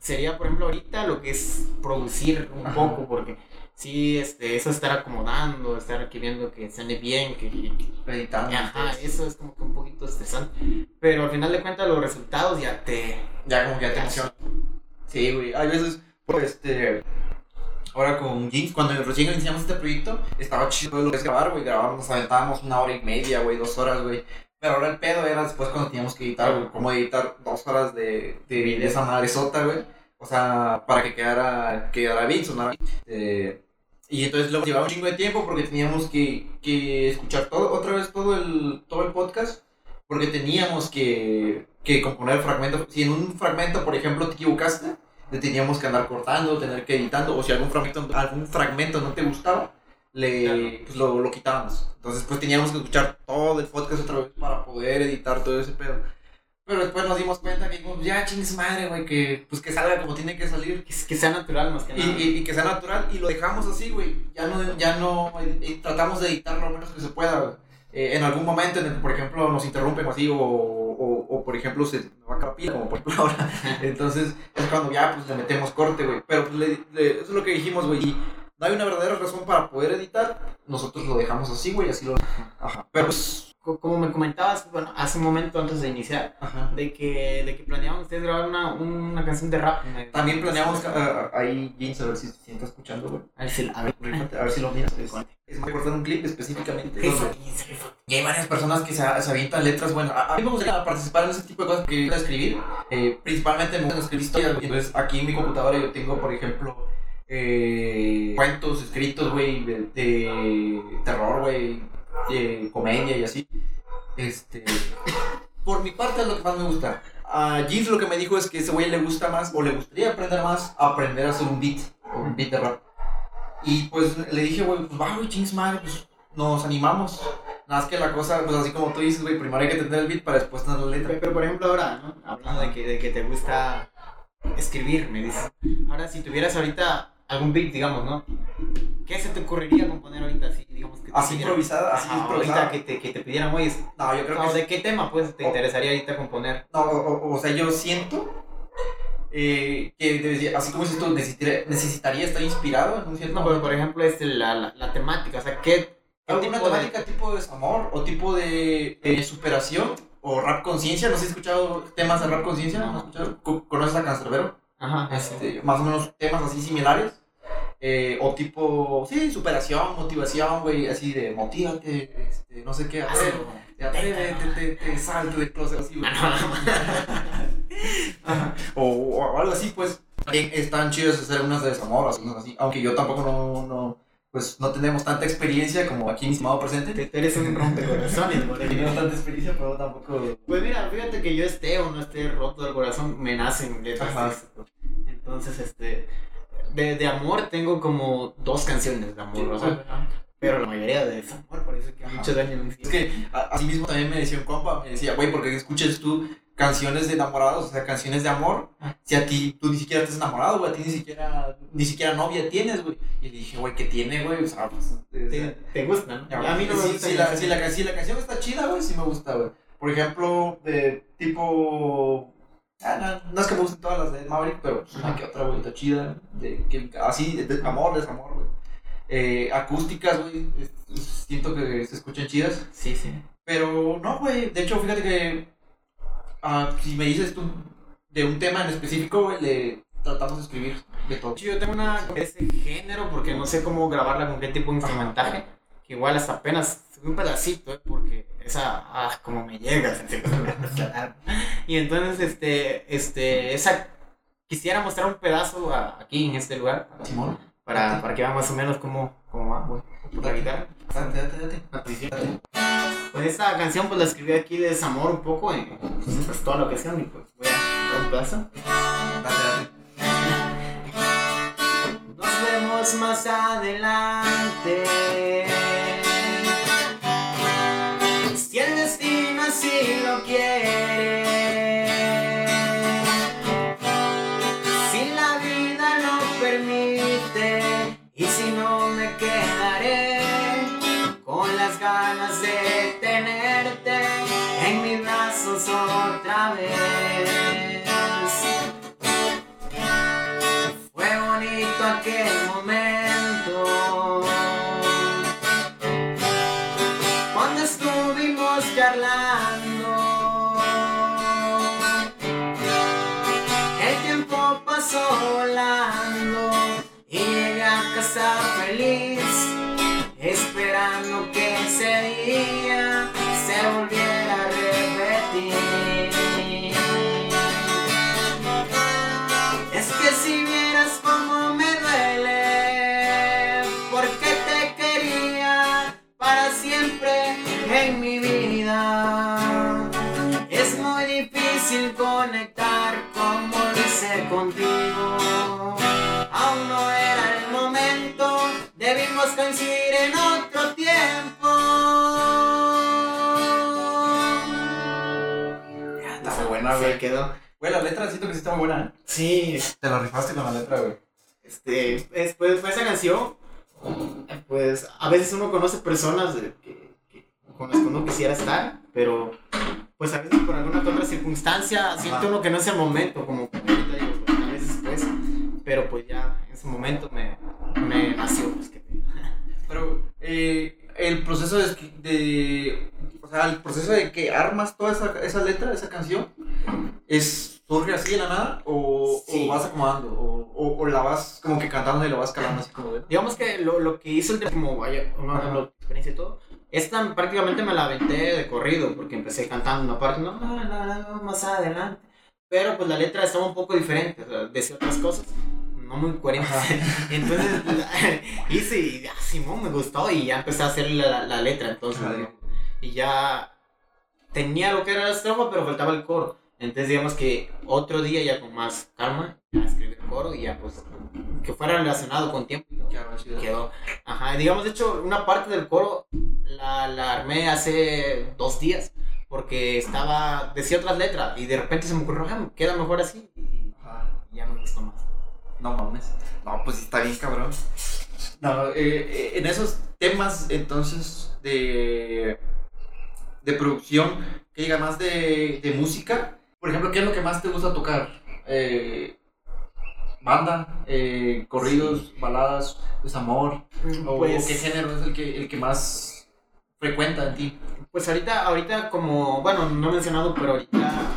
Sería, por ejemplo, ahorita lo que es producir un poco, porque sí, este, eso estar acomodando, estar aquí viendo que suene bien, que, Editando. ajá, eso es como que un poquito estresante. Pero al final de cuentas los resultados ya te... Ya como que ya te emociona. Sí, güey. Hay veces, este. Ahora con Jinx, cuando recién iniciamos este proyecto, estaba chido lo que es grabar, güey. Grabábamos, aventábamos una hora y media, güey, dos horas, güey. Pero ahora el pedo era después cuando teníamos que editar, güey. Cómo editar dos horas de, de, de esa madre sota, güey. O sea, para que quedara, quedara bien, sonara bien. Eh, y entonces llevaba un chingo de tiempo porque teníamos que, que escuchar todo, otra vez todo el, todo el podcast. Porque teníamos que, que componer fragmentos. Si en un fragmento, por ejemplo, te equivocaste, le teníamos que andar cortando, tener que editando. O si algún fragmento, algún fragmento no te gustaba, le, Claro. pues lo, lo quitábamos. Entonces, pues teníamos que escuchar todo el podcast otra vez para poder editar todo ese pedo. Pero después nos dimos cuenta que dijimos, ya chingues madre, güey, que, pues que salga como tiene que salir. Que, que sea natural más que Y, nada. y, y que sea natural y lo dejamos así, güey. Ya no, ya no, y tratamos de editar lo menos que se pueda, güey. Eh, en algún momento por ejemplo, nos interrumpen o así, o, o, por ejemplo, se me va a acabar como por ejemplo ahora. Entonces, es cuando ya, pues, le metemos corte, güey. Pero, pues, le- eso es lo que dijimos, güey. Y no hay una verdadera razón para poder editar. Nosotros lo dejamos así, güey, así lo... Ajá. Pero, pues... Co- Como me comentabas, bueno, hace un momento antes de iniciar, Ajá. de que, de que planeaban ustedes grabar una, una canción de rap. También planeamos, ah, ahí, James, a ver si se está escuchando, güey. A ver si a ver, Rífate, A ver si lo miras. Es, es cortar un clip específicamente. Y hay varias personas que se, se avientan letras. Bueno, a, a mí me gustaría participar en ese tipo de cosas que a escribir. Eh, principalmente me gusta escribir historias. Entonces, aquí en mi computadora yo tengo, por ejemplo, eh, cuentos escritos, güey, de, de terror, güey, de comedia y así. Este, por mi parte es lo que más me gusta. A Jeans lo que me dijo es que ese güey le gusta más, o le gustaría aprender más, aprender a hacer un beat, un beat de rap. Y pues le dije, güey, pues va, güey, chings madre, pues nos animamos. Nada más que la cosa, pues así como tú dices, güey, primero hay que tener el beat para después tener la letra. Pero, por ejemplo ahora. Hablando de que, de que te gusta escribir, me dices. Ahora, si tuvieras ahorita algún beat, digamos, ¿no? ¿qué se te ocurriría componer ahorita? Así, digamos que te Así pidieran- improvisada, así Ajá, improvisada. Ahorita que te, que te pidieran, oye, No, yo creo que no, sí. ¿de qué tema pues te O- interesaría ahorita componer? No, o, o- o sea, yo siento eh, que así como dices tú, necesitaría, necesitaría estar inspirado en un cierto No, pero por ejemplo, este, la, la, la temática, o sea, ¿qué, qué ¿Alguna tipo de- temática tipo de desamor o tipo de, de superación o rap conciencia? ¿No has escuchado temas de rap conciencia? ¿No has escuchado? Co- ¿Conoces a Cancerbero? Ajá, Este, más o menos temas así similares. Eh, o tipo, sí, superación, motivación, güey, así de motívate, este, no sé qué, hacer, te atrévete, te, te, salte del closet, así, güey. Ajá. o, o algo así, pues. También están chidos hacer unas de desamor, así, unas así, aunque yo tampoco no, no, pues no tenemos tanta experiencia como aquí mi estimado presente. Te- te eres un rompecorazones, No tenemos tanta experiencia, pero tampoco... Pues mira, fíjate que yo esté o no esté roto del corazón, me nacen letras. Entonces, este, de, de amor tengo como dos canciones de amor, o sea, pero la mayoría de desamor parece que Ajá. mucho daño me Es que a- así mismo también me decía un compa, me decía, güey, ¿por qué escuchas tú canciones de enamorados, o sea, canciones de amor, Ah. si a ti, tú ni siquiera estás enamorado, güey, a ti ni siquiera, ni siquiera novia tienes, güey? Y le dije, güey, ¿qué tiene, güey? O sea, pues... Te, te gusta, ¿no? ya, a mí no me sí, gusta. Si la, si, la, si la canción está chida, güey, sí me gusta, güey. Por ejemplo, de tipo... ah, no, no es que me gusten todas las de Maverick, pero una que otra, güey, está chida. De, que, así, de, de amor, desamor, güey. Eh, acústicas, güey, siento que se escuchan chidas. Sí, sí. Pero no, güey. De hecho, fíjate que ah, si me dices tú de un tema en específico, güey, le tratamos de escribir de todo. Yo tengo una de ese género porque no sé cómo grabarla con qué tipo de instrumentaje. Que igual hasta apenas un pedacito, ¿eh? porque esa, ah, como me llega. y entonces, este, este, esa, quisiera mostrar un pedazo a- aquí en este lugar Simón, para, para que vean más o menos cómo, cómo va, güey. Por la guitarra. date, date, date. Pues esta canción pues la escribí aquí de desamor un poco en pues, toda la ocasión y pues voy a dar un pedazo. Date, date. Nos vemos más adelante. Ganas de tenerte en mis brazos otra vez. Conectar como lo hice contigo. Aún no era el momento, debimos coincidir en otro tiempo. Ya, Está muy buena, güey. Se quedó. Güey, la letra siento que sí está muy buena, ¿eh? Sí, Te la rifaste con la letra, güey. Este, después de esa canción, pues a veces uno conoce personas de- que, que- con las que uno quisiera estar, pero pues a veces por alguna otra circunstancia Ajá. uno que no es el momento, como ahorita digo, pues, a veces pues, pero pues ya en ese momento me, me nació, pues que Pero eh, el proceso de, de- O sea, el proceso de que armas toda esa, esa letra, esa canción, es ¿surge así de la nada? ¿O, Sí. o vas acomodando? O, o, o la vas como que cantando y la vas calando así como de. Digamos que lo, lo que hizo el tema, como vaya, una la experiencia y todo, esta prácticamente me la aventé de corrido, porque empecé cantando una parte, no, no, no, no, más adelante. Pero pues la letra estaba un poco diferente, o sea, decía otras cosas, no muy coherentes. Entonces hice y ah, Simón me gustó y ya empecé a hacer la, la letra, entonces, y ya tenía lo que era la estrofa, pero faltaba el coro. Entonces digamos que otro día ya con más calma, ya escribí el coro y ya pues que fuera relacionado con tiempo y chido. quedó. Ajá, digamos, de hecho, una parte del coro la, la armé hace dos días. Porque estaba, decía otras letras y de repente se me ocurrió, "Ah, queda mejor así. Y Ajá. ya me gustó más. No mames. No, pues está bien cabrón. No, eh, eh, en esos temas, entonces, de, de producción, que diga más de, de música, por ejemplo, ¿qué es lo que más te gusta tocar? Eh, banda, eh, corridos, baladas, desamor, o, Pues- o qué género es el que, el que más frecuenta en ti. Pues ahorita, ahorita como, bueno, no he mencionado, pero ahorita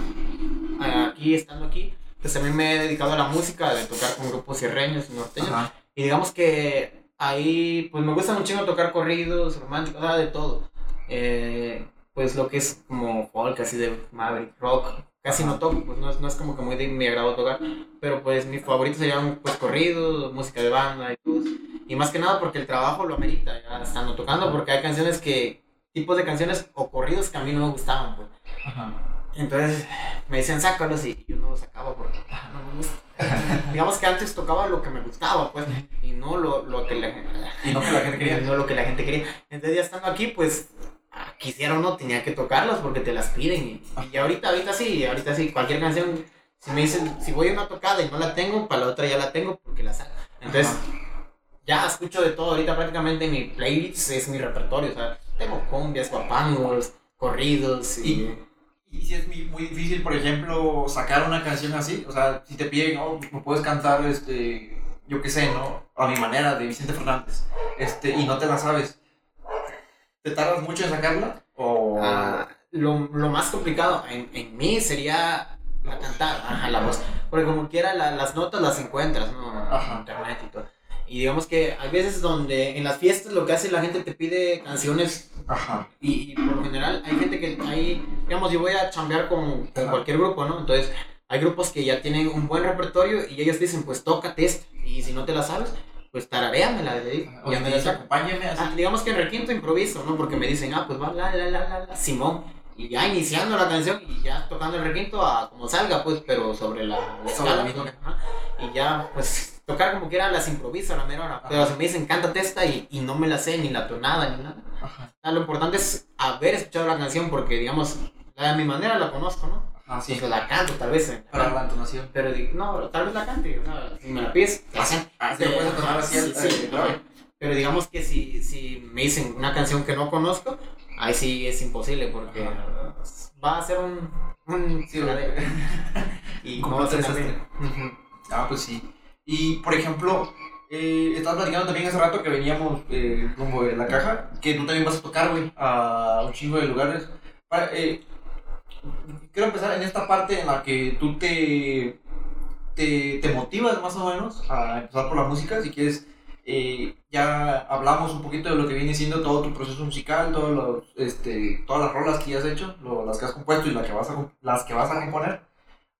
aquí, estando aquí, pues también me he dedicado a la música, de tocar con grupos sierreños y norteños. Ajá. Y digamos que ahí, pues me gusta mucho tocar corridos, románticos, sea, de todo. Eh, pues lo que es como folk, así de Maverick, rock, casi no toco, pues no es, no es como que muy de mi agrado tocar, pero pues mis favoritos serían pues corridos, música de banda y todo. Y más que nada porque el trabajo lo amerita, ya estando tocando, porque hay canciones que, tipos de canciones o corridos que a mí no me gustaban, pues. Ajá. Entonces me decían sácalos y yo no los sacaba porque ah, no me gusta. Digamos que antes tocaba lo que me gustaba, pues, y no lo, lo que la gente Y no que la gente quería. no lo que la gente quería. Entonces ya estando aquí, pues quisiera o no, tenía que tocarlas porque te las piden. Y, y ahorita, ahorita sí, ahorita sí, cualquier canción, si me dicen, si voy a una tocada y no la tengo, para la otra ya la tengo porque la saco. Entonces, ya escucho de todo. Ahorita prácticamente mi playlist es mi repertorio. O sea, tengo cumbias, guapangos, corridos y... Y- Y si es muy, muy difícil, por ejemplo, sacar una canción así, o sea, si te piden, oh, me puedes cantar, este, yo qué sé, ¿no? A mi manera, de Vicente Fernández, este, y no te la sabes, ¿te tardas mucho en sacarla? O... Ah, lo, lo más complicado en, en mí sería la cantada, ajá, la voz. Porque como quiera la- las notas las encuentras, ¿no? Ajá. Internet y todo. Y digamos que hay veces donde en las fiestas lo que hace la gente te pide canciones Ajá. y, y por lo general hay gente que hay, digamos, yo voy a chambear con, con cualquier grupo, ¿no? Entonces hay grupos que ya tienen un buen repertorio y ellos dicen, pues tócate esto. Y si no te la sabes, pues. O ya me dice, dice, acompáñame así. Ah, digamos que en requinto improviso, ¿no? Porque me dicen, ah, pues va la, la, la, la, la, Simón. Y ya iniciando la canción y ya tocando el requinto a como salga, pues, pero sobre la, la Sobre la escala, misma. ajá. Y ya, pues, tocar como quiera las improviso a la mera hora. Pero si me dicen, cántate esta y, y no me la sé, ni la tonada, ni nada. Ajá. Lo importante es haber escuchado la canción porque, digamos, la de mi manera la conozco, ¿no? Ajá, sí, Pues la canto, tal vez. eh, para la entonación. Pero no, tal vez la cante, o sea, si me la pides, la canto. Ah, sí, puedes entonar así, Sí, eh, sí, claro. ajá. Pero digamos que si, si me dicen una canción que no conozco, ahí sí es imposible porque va a ser un... un Sí, y no va a ser. Ah, pues sí. Y, por ejemplo, eh, estabas platicando también hace rato que veníamos eh, rumbo de la caja, que tú también vas a tocar, güey, a un chingo de lugares. Para, eh, quiero empezar en esta parte en la que tú te, te, te motivas más o menos a empezar por la música, si quieres. eh, ya hablamos un poquito de lo que viene siendo todo tu proceso musical, todos los, este, todas las rolas que ya has hecho, lo- las que has compuesto y las que vas a, las que vas a componer.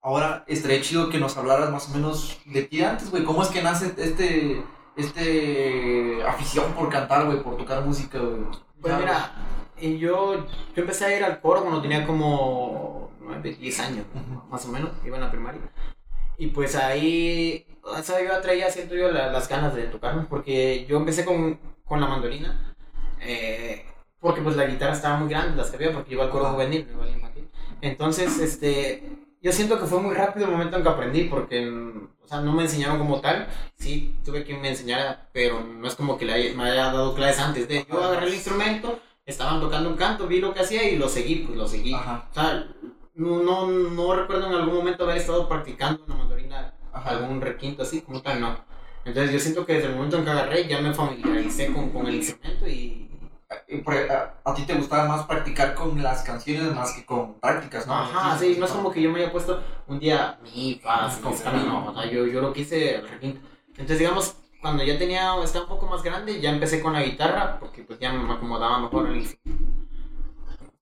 Ahora estaría chido que nos hablaras más o menos de ti antes, güey. ¿Cómo es que nace este, este afición por cantar, güey, por tocar música, güey? Pues mira, y yo, yo empecé a ir al coro cuando tenía como 9, 10 años, más o menos, iba en la primaria. Y pues ahí, o sea, yo traía, siento yo, la- las ganas de tocar, porque yo empecé con, con la mandolina, eh, porque pues la guitarra estaba muy grande, las que había, porque iba al coro juvenil, no iba al infantil. Entonces, este, yo siento que fue muy rápido el momento en que aprendí, porque, o sea, no me enseñaron como tal, sí, tuve quien me enseñara, pero no es como que le haya- me haya dado clases antes de, yo agarré el instrumento, estaban tocando un canto, vi lo que hacía y lo seguí, pues lo seguí. Ajá, O sea, no, no, no recuerdo en algún momento haber estado practicando una mandolina, ajá. algún requinto así, como tal, no. Entonces yo siento que desde el momento en que agarré ya me familiaricé con, con el instrumento y... Por- A, a ti te gustaba más practicar con las canciones más que con prácticas, ¿no? Ajá, sí, no es como que yo me haya puesto un día mi faz, con camino, o sea, yo, yo lo quise el requinto. Entonces, digamos, cuando ya tenía, estaba un poco más grande, ya empecé con la guitarra, porque pues ya me acomodaba mejor el.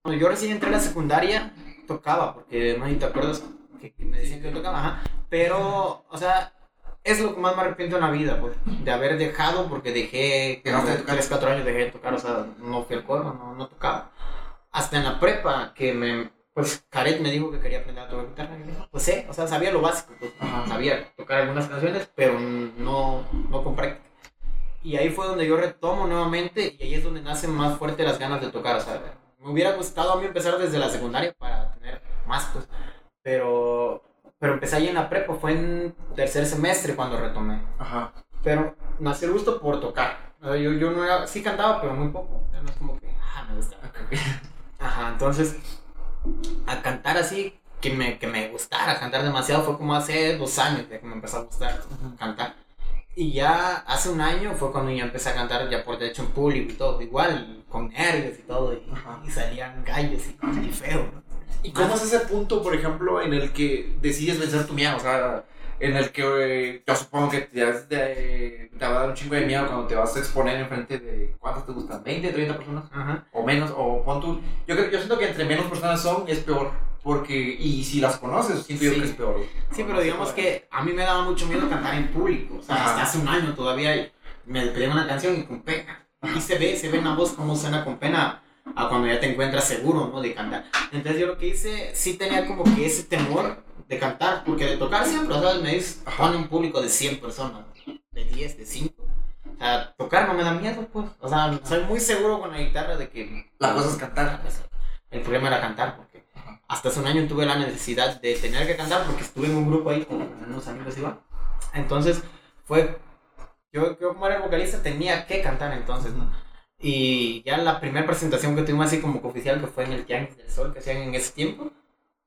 Cuando yo recién entré a la secundaria, tocaba, porque no te acuerdas que, que me decían que yo tocaba, ajá. Pero, o sea, es lo que más me arrepiento en la vida, pues, de haber dejado, porque dejé, Dejaste de tocar. 3, 4 años dejé de tocar, o sea, no fui al coro, no, no tocaba. Hasta en la prepa, que me, pues, Caret me dijo que quería aprender a tocar guitarra, y dije, pues sí, o sea, sabía lo básico, pues, sabía tocar algunas canciones, pero no, no con práctica. Y ahí fue donde yo retomo nuevamente y ahí es donde nacen más fuerte las ganas de tocar. O sea, me hubiera gustado a mí empezar desde la secundaria para tener más, pues. Pero, pero empecé ahí en la prepa, fue en tercer semestre cuando retomé. Ajá. pero nació el gusto por tocar. O sea, yo, yo no era, sí cantaba, pero muy poco. O sea, no es como que, ah, me gusta. Ajá, entonces, a cantar así, que me, que me gustara cantar demasiado, fue como hace dos años de que me empezó a gustar cantar. Y ya hace un año fue cuando ya empecé a cantar ya por derecho en público y todo, igual, con nervios y todo, y, y salían gallos y, y feo. ¿no? ¿Y cómo es ese punto, por ejemplo, en el que decides vencer tu miedo? O sea, en el que eh, yo supongo que te, de- te va a dar un chingo de miedo cuando te vas a exponer en frente de, ¿cuántas te gustan? ¿20, 30 personas? Ajá. O menos, o pon tú. Yo, yo siento que entre menos personas son, es peor. Porque, y si las conoces, siento yo Sí. que es peor. Sí, pero digamos que a mí me daba mucho miedo cantar en público. O sea, Ajá. hasta hace un año todavía me pedían una canción y con pena. Y se ve, se ve en la voz cómo suena con pena a cuando ya te encuentras seguro, ¿no? De cantar. Entonces yo lo que hice, sí tenía como que ese temor de cantar, porque de tocar siempre, o sea, me dices, pone un público de 100 personas, de 10, de 5. O sea, tocar no me da miedo, pues. O sea, soy muy seguro con la guitarra de que... La cosa es cantar. El problema era cantar, porque hasta hace un año tuve la necesidad de tener que cantar porque estuve en un grupo ahí con unos amigos igual. Entonces, fue. Yo, yo como era el vocalista tenía que cantar entonces, ¿no? Y ya la primera presentación que tuvimos así como que oficial, que fue en el Tianguis del Sol, que hacían en ese tiempo,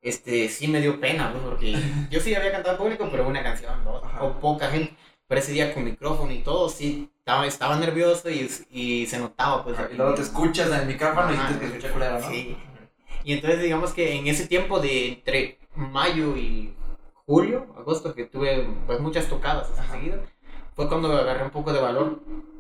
este, sí me dio pena, ¿no? Porque yo sí había cantado en público, pero una canción, Ajá. o poca gente. Pero ese día con micrófono y todo, sí, estaba, estaba nervioso y, y se notaba, pues. Y luego te escuchas en el micrófono y Ajá. sientes que se escucha culero, ¿no? Sí. Y entonces digamos que en ese tiempo de entre mayo y julio, agosto, que tuve pues muchas tocadas seguidas, fue cuando agarré un poco de valor.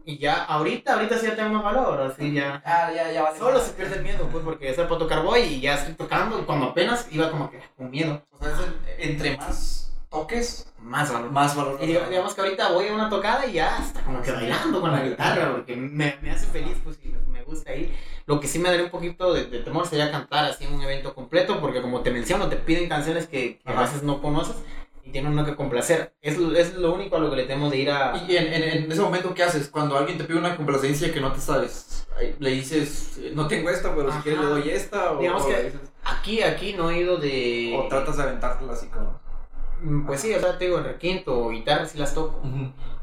Y ya ahorita, ahorita sí ya tengo más valor, así ya... Ah, ya, ya vale. Solo se pierde el miedo, pues porque ya para tocar voy y ya estoy tocando, cuando apenas iba como que con miedo, O sea, es el- entre más toques, más valor. más valor. Y digo- digamos que ahorita voy a una tocada y ya está como que bailando con la guitarra, porque me, me hace feliz, pues y me, gusta ir. Lo que sí me daría un poquito de, de temor sería cantar así en un evento completo, porque como te menciono, te piden canciones que, que a veces no conoces y tienen uno que complacer. Es, es lo único a lo que le tenemos de ir a... Y en, en, en ese momento, ¿qué haces? Cuando alguien te pide una complacencia que no te sabes, le dices, eh, no tengo esta, pero si Ajá. quieres le doy esta, o, Digamos o que- dices- Aquí, aquí no he ido de... o tratas de aventártela así como... Mm, Pues sí, o sea, te digo, en requinto o guitarra sí las toco,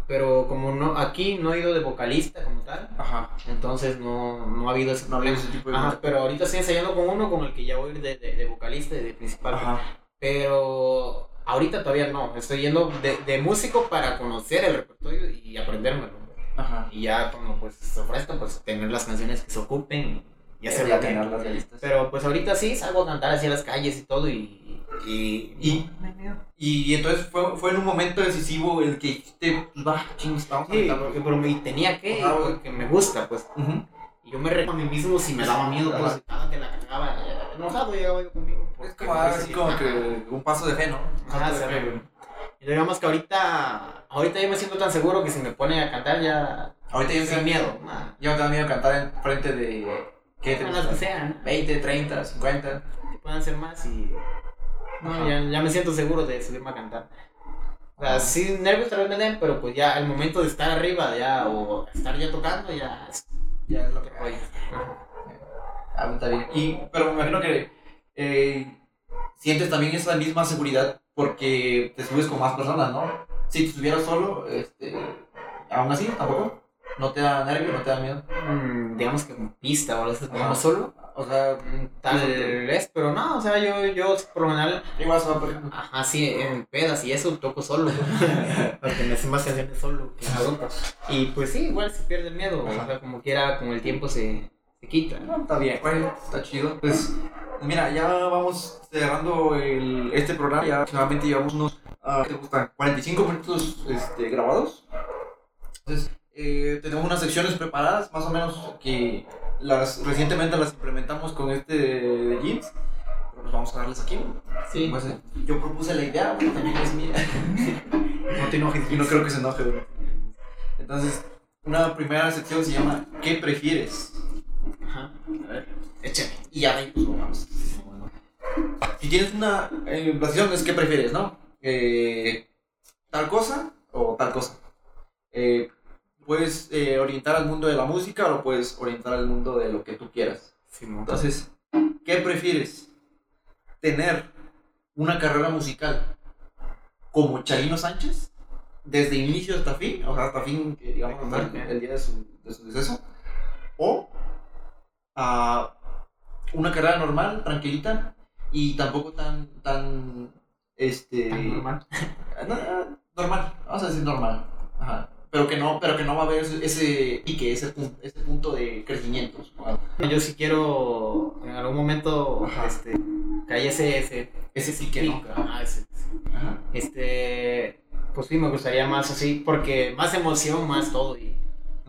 pero como no aquí no he ido de vocalista como tal, Ajá. entonces no, no ha habido ese No problema. ese tipo de... Ajá, pero ahorita estoy ensayando con uno con el que ya voy a ir de, de, de vocalista y de principal. Ajá. Pero ahorita todavía no. Estoy yendo de, de músico para conocer el repertorio y aprendérmelo. Ajá. Y ya cuando pues se ofrezca, pues tener las canciones que se ocupen y hacer ya listas. Pero pues ahorita sí salgo a cantar así a las calles y todo y... Y... Y- Y entonces fue, fue en un momento decisivo el que dijiste, pues va, chingos, vamos a Sí, porque pero me tenía que, porque me gusta, pues. Y yo me reto a mí mismo si me daba miedo, pues Ajá. cada que la cagaba, enojado llegaba yo conmigo. Es como, así sí, como que un paso de fe, ¿no? Ajá, sí. Y digamos que ahorita, ahorita yo me siento tan seguro que si me pone a cantar ya Ahorita yo sin miedo. nah. Yo no tengo miedo cantar en frente de. ¿Qué te las que sean, ¿no? 20, 30, 50. que puedan ser más y no, ya, ya me siento seguro de subirme a cantar. O sea, sí, nervios tal vez me den, pero pues ya el momento de estar arriba ya o estar ya tocando ya Ya es lo que rollo. Ah, bien. Y, pero me imagino que eh, sientes también esa misma seguridad porque te subes con más personas, ¿no? Si te estuvieras solo, este, aún así, tampoco. ¿No te da nervio, no te da miedo? Mm, digamos que en pista así, Ajá. como solo, O sea, tal vez, pero no, o sea, yo, yo por lo general, igual se va, por ejemplo. ajá, sí, en pedas y eso toco solo, porque me hacen más canciones solo que. Y pues sí, igual se pierde el miedo, o sea, como quiera, con el tiempo se, se quita. No, está bien, bueno, está chido. Pues, mira, ya vamos cerrando el, este programa. Ya aproximadamente llevamos unos, ah, ¿qué te gustan? 45 minutos este, grabados. Entonces, eh, tenemos unas secciones preparadas, más o menos, que las recientemente las implementamos con este de jeans. Pero pues vamos a darles aquí. Sí, Pues, eh, yo propuse la idea, güey, también es mía. no te enojes. y no creo que se enoje, güey. Entonces, una primera sección se llama ¿Qué prefieres? Ajá, a ver, échame. Y ya de ahí, pues vamos. Si tienes una. Eh, la sección es qué prefieres, ¿no? Eh, tal cosa o tal cosa. Eh, puedes eh, orientar al mundo de la música o lo puedes orientar al mundo de lo que tú quieras. Simón. Entonces, ¿qué prefieres? ¿Tener una carrera musical como Chalino Sánchez desde inicio hasta fin, o sea, hasta fin, digamos, hasta el, el día de su, de su deceso, o a una carrera normal, tranquilita, y tampoco tan, tan, este... normal. normal, vamos a decir normal, Ajá. Pero que no, pero que no va a haber ese pique, ese, ese punto de crecimiento. Yo sí quiero en algún momento este, que haya ese, ese, ese pique, ¿no? Ajá, ese, Ajá. Este, pues sí, me gustaría más así, porque más emoción, más todo. Y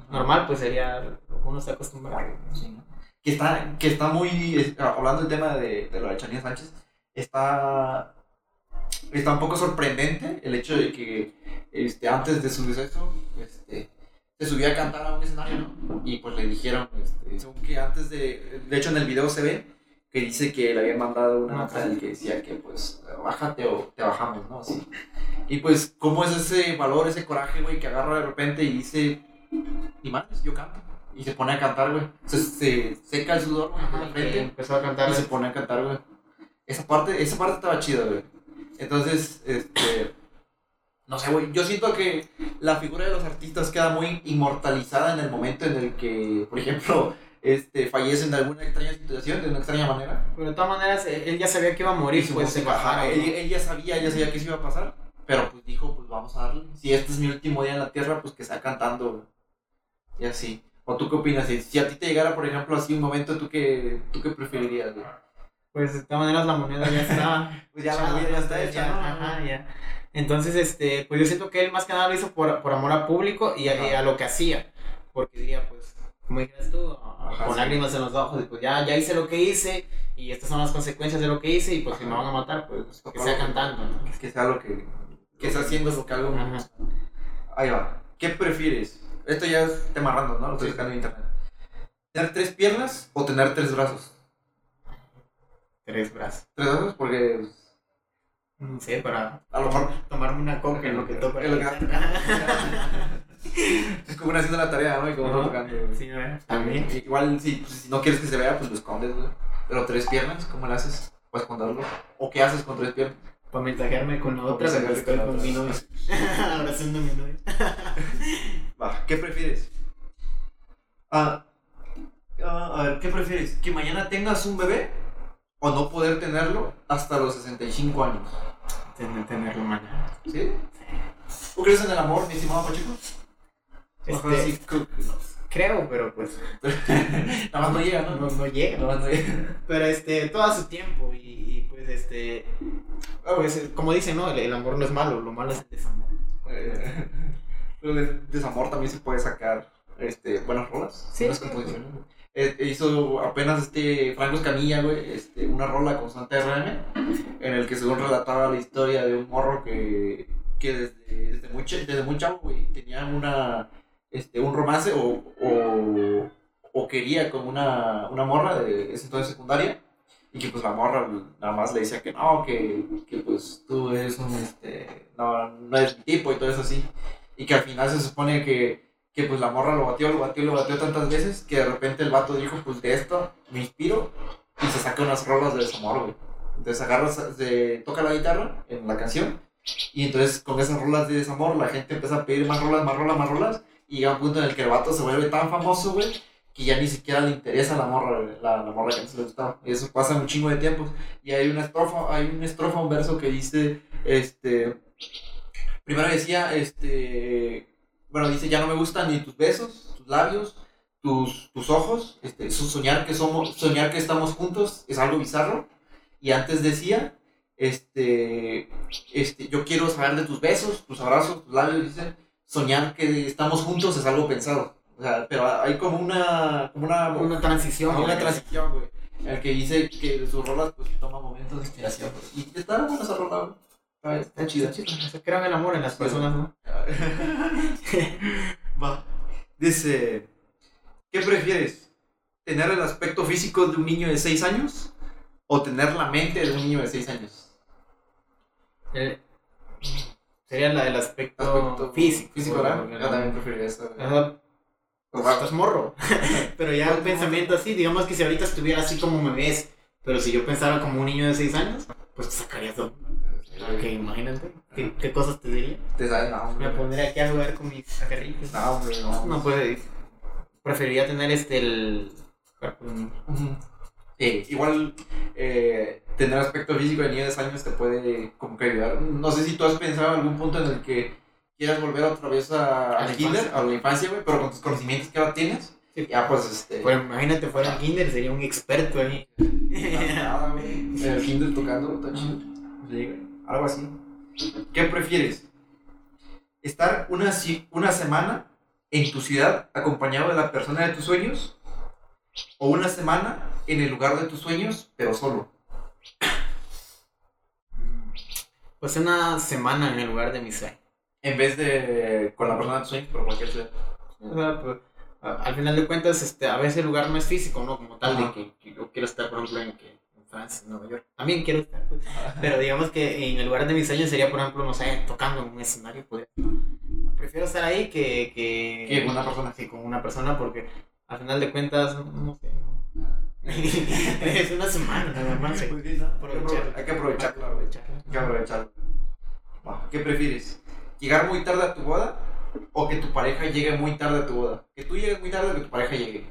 normal, pues sería lo que uno está acostumbrado. Sí, ¿no? que está, que está muy, hablando del tema de, de lo de Chanía Sánchez, está, está un poco sorprendente el hecho de que este, antes de su deceso este, se subía a cantar a un escenario, ¿no? Y pues le dijeron, este, según que antes de, de hecho en el video se ve que dice que le habían mandado una nota en que decía que pues bájate o te bajamos, ¿no? Así. Y pues, ¿cómo es ese valor, ese coraje, güey, que agarra de repente y dice, ni más, yo canto? y se pone a cantar, güey. Se, se seca el sudor frente. Empezó a cantar. Y se pone a cantar, güey. Esa parte, esa parte estaba chida, güey. Entonces, este. No sé, güey. Yo siento que la figura de los artistas queda muy inmortalizada en el momento en el que, por ejemplo, este, fallecen de alguna extraña situación, de una extraña manera. Pero de todas maneras, él ya sabía que iba a morir, pues se bajara. Él, él, ya sabía, ya sabía que eso iba a pasar. Pero pues dijo, pues vamos a darle. Si este es mi último día en la tierra, pues que sea cantando, güey. Y así. ¿O tú qué opinas? Si a ti te llegara, por ejemplo, así un momento, ¿tú qué, tú qué preferirías? Güey? Pues de todas maneras la moneda ya está. pues ya la moneda ya está hecha. Ya, Ajá, ya. Entonces, este, pues yo siento que él más que nada lo hizo por, por amor al público y a, a, lo que hacía. Porque diría, pues, como dijeras tú, Ajá, con sí. lágrimas en los ojos, pues ya, ya hice lo que hice y estas son las consecuencias de lo que hice y pues Ajá. si me van a matar, pues que sea cantando. ¿no? Que sea lo que, que sea haciendo lo que algo. Ahí va. ¿Qué prefieres? Esto ya es tema random, ¿no? Lo estoy buscando en internet. ¿Tener tres piernas o tener tres brazos? Tres brazos. ¿Tres brazos? Porque. No sé, para. A lo mejor. Tomarme una coca en lo que toca. Es, lo que... es como una haciendo la tarea, ¿no? Y como uh -huh. tocando. Sí, ¿no? También. Igual, si, pues, si no quieres que se vea, pues lo escondes, güey. Pero tres piernas, ¿cómo le haces? ¿Puedes esconderlo? ¿O qué haces con tres piernas? Para mensajearme con otra, me estoy con mi novia. Abrazando a mi novia. Va, ¿qué prefieres? Ah, ah, a ver, ¿qué prefieres? ¿Que mañana tengas un bebé o no poder tenerlo hasta los 65 años? Tener, tenerlo mañana. ¿Sí? ¿Tú crees en el amor, mi estimado Pacheco? Este, sí, creo, pero pues. Nada más no llega, ¿no? No, no llega. Nada más no llega. Pero este, todo a su tiempo y, y pues este. Pues, como dicen, ¿no? El, el, amor no es malo, lo malo es el desamor. Pero del desamor también se puede sacar este, buenas rolas. Sí. Buenas composiciones. Eh, hizo apenas este Franco Escamilla, güey, este, una rola con Santa RM, en el que según relataba la historia de un morro que, que desde, desde, muy, desde muy chavo, güey, tenía una, este, un romance o, o, o quería con una, una morra de ese entonces secundaria y que pues la morra nada más le decía que no, que, que pues tú eres un, este, no, no eres mi tipo y todo eso así. Y que al final se supone que, que pues la morra lo batió, lo batió, lo batió tantas veces que de repente el vato dijo, pues de esto me inspiro y se saca unas rolas de desamor, güey. Entonces agarra, se, toca la guitarra en la canción y entonces con esas rolas de desamor la gente empieza a pedir más rolas, más rolas, más rolas y llega un punto en el que el vato se vuelve tan famoso, güey, que ya ni siquiera le interesa la morra, la, la morra que antes le gustaba. Y eso pasa un chingo de tiempos. Y hay una estrofa, hay una estrofa, un verso que dice, este, primero decía, este, bueno, dice, ya no me gustan ni tus besos, tus labios, tus, tus ojos, este, soñar que somos, soñar que estamos juntos es algo bizarro. Y antes decía, este, este, yo quiero saber de tus besos, tus abrazos, tus labios, dice, soñar que estamos juntos es algo pensado. O sea, pero hay como una. Como una, una transición. Una, una transición, güey. El que dice que sus rolas pues toma momentos de inspiración. Güey. Y está buena esa rola, güey. Está, está chida. Se crean el amor en las personas, ¿no? Va. Dice. ¿Qué prefieres? ¿Tener el aspecto físico de un niño de 6 años? ¿O tener la mente de un niño de 6 años? Eh, sería la, el aspecto, aspecto físico. Físico, ¿verdad? Yo también preferiría eso. Ajá pues estás morro. pero ya un pensamiento así, digamos que si ahorita estuviera así como me ves, pero si yo pensara como un niño de 6 años, pues te sacarías todo. Ok, imagínate. ¿Qué, qué cosas te diría? Te sabes, no, Me hombre. pondría aquí a jugar con mis perritos. No, hombre, no. No, pues. Preferiría tener este el. Sí, igual eh, tener aspecto físico de niño de 10 años te puede como que ayudar. No sé si tú has pensado en algún punto en el que quieras volver otra vez a, al kinder, infancia. a la infancia, güey, pero con tus conocimientos que ahora tienes. Sí. Ya pues este... Pues imagínate, fuera un kinder, sería un experto ahí. nada, güey. El kinder tocando, está chido. Sí, güey. Algo así. ¿Qué prefieres? ¿Estar una, una semana en tu ciudad acompañado de la persona de tus sueños? ¿O una semana en el lugar de tus sueños, pero solo? Pues una semana en el lugar de mi sueño. En vez de con la persona de tus sueños, pero cualquier ciudad. O sea, pues, al final de cuentas, este, a veces el lugar no es físico, ¿no? Como tal, de que, que yo quiero estar, por ejemplo, en, que, Francia, Nueva York. También quiero estar, pues. Pero digamos que en el lugar de mis sueños sería, por ejemplo, no sé, tocando en un escenario. podría- Prefiero estar ahí que, que, Que con una persona. sí, con una persona porque al final de cuentas, no sé. es una semana nada más. Pues. Hay que Aprovechar. apro- Hay que aprovecharlo. Hay que aprovecharlo. ¿Qué prefieres? ¿Llegar muy tarde a tu boda o que tu pareja llegue muy tarde a tu boda? Que tú llegues muy tarde o que tu pareja llegue.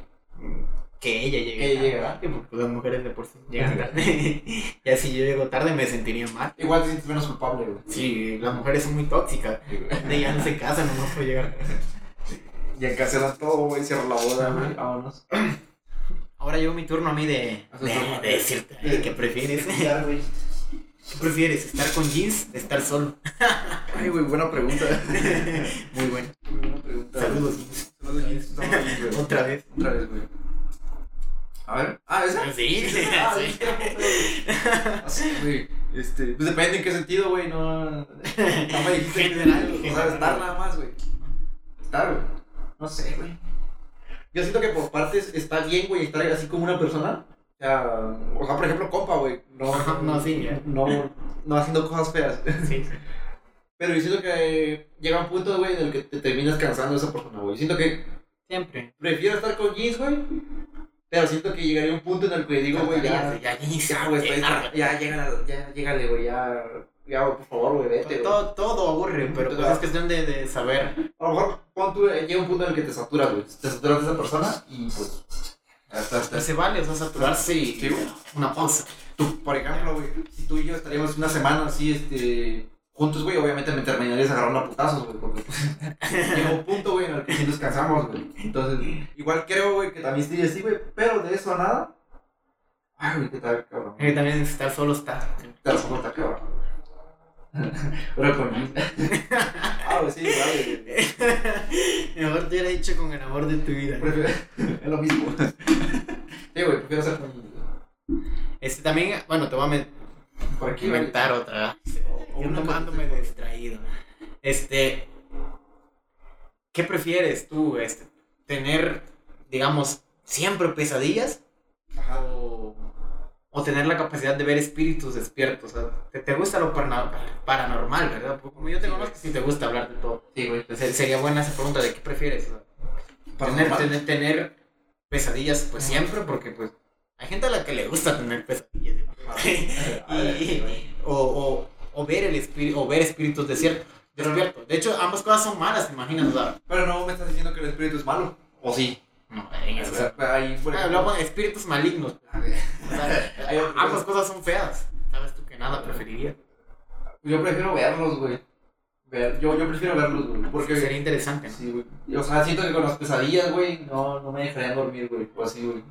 Que ella llegue. Que ella llegue, tarde, porque las mujeres de por sí llegan tarde. ya si yo llego tarde me sentiría mal. Igual te sientes menos culpable, güey. Sí, las mujeres son muy tóxicas. De ya no se casan, no puedo llegar. Y cancelan todo, güey, cierran la boda, güey. Vámonos. Ahora llegó mi turno a mí de, de, de decirte ay, ¿qué prefieres? Ya. ¿Qué prefieres? ¿Estar con jeans? ¿Estar solo? Ay, güey, buena pregunta. Muy bueno. Muy buena pregunta. Saludos, jeans. Saludos, Jeans. Aquí, güey. Otra vez. Otra vez, güey. A ver. Ah, ¿esa? Sí, sí. Ah, sí. Ah, sí, güey. Este, pues depende en qué sentido, güey, no... No me dijiste General, O sea, estar nada más, güey. Estar, güey. No sé, güey. Yo siento que por partes está bien, güey, estar así como una persona. O sea, o sea por ejemplo, compa, güey. No, no, sí, ya. No, no haciendo cosas feas. Sí, sí. Pero yo siento que llega un punto, güey, en el que te terminas cansando de esa persona, güey. Siento que Siempre. prefiero estar con jeans, güey. Pero siento que llegaría un punto en el que digo, güey, ya. ya. Ya, güey, Ya, ya, llega, ya, llégale, güey, ya. Ya, por favor, güey, vete. Todo, todo aburre, pero pues es cuestión de, de saber. A lo mejor, pon tú, eh, llega un punto en el que te saturas, güey. Te saturas de esa persona y pues. está, está. Pues se vale, o sea, saturarse y una pausa. Tú, por ejemplo, güey, si tú y yo estaríamos una semana así, este. Juntos, güey, obviamente me terminarías agarrando a putazos, güey, porque pues, llega un punto, güey, en el que sí nos cansamos, güey. Entonces, igual creo, güey, que también estoy así, güey, pero de eso a nada. Ay, güey, qué tal, cabrón. Que también estar solo está. Te lo soporta, cabrón. Pero con Ah, güey, sí, vale. Mejor te hubiera dicho con el amor de tu vida. Prefiero- Es lo mismo. Sí, güey, prefiero ser con. Este también, bueno, te voy a Por aquí, inventar otra. O Yo una no mándome distraído. Este. ¿Qué prefieres tú? Este, ¿Tener, digamos, siempre pesadillas? Ajá. O, o tener la capacidad de ver espíritus despiertos. O sea, te, te gusta lo paranormal, ¿verdad? Porque como yo te conozco, sí te gusta hablar de todo. Sí, güey. Entonces, sería buena esa pregunta de qué prefieres. O sea, tener, tener, tener pesadillas, pues siempre, porque pues hay gente a la que le gusta tener pesadillas. y, o, o, o ver el espíritu, o ver espíritus desiertos. Despierto. De hecho, ambas cosas son malas, ¿te imaginas? O sea, Pero no me estás diciendo que el espíritu es malo. ¿O sí? no, en eso, O sea, ahí, por Ah, hablamos de espíritus malignos. O sea, ambas cosas. cosas son feas. Sabes tú que nada preferiría. Yo prefiero verlos, güey. Ver, yo, yo prefiero verlos, güey. Porque. Sería interesante, ¿no? Sí, güey. O sea, siento que con las pesadillas, güey, no, no me dejarían dormir, güey. O así, güey.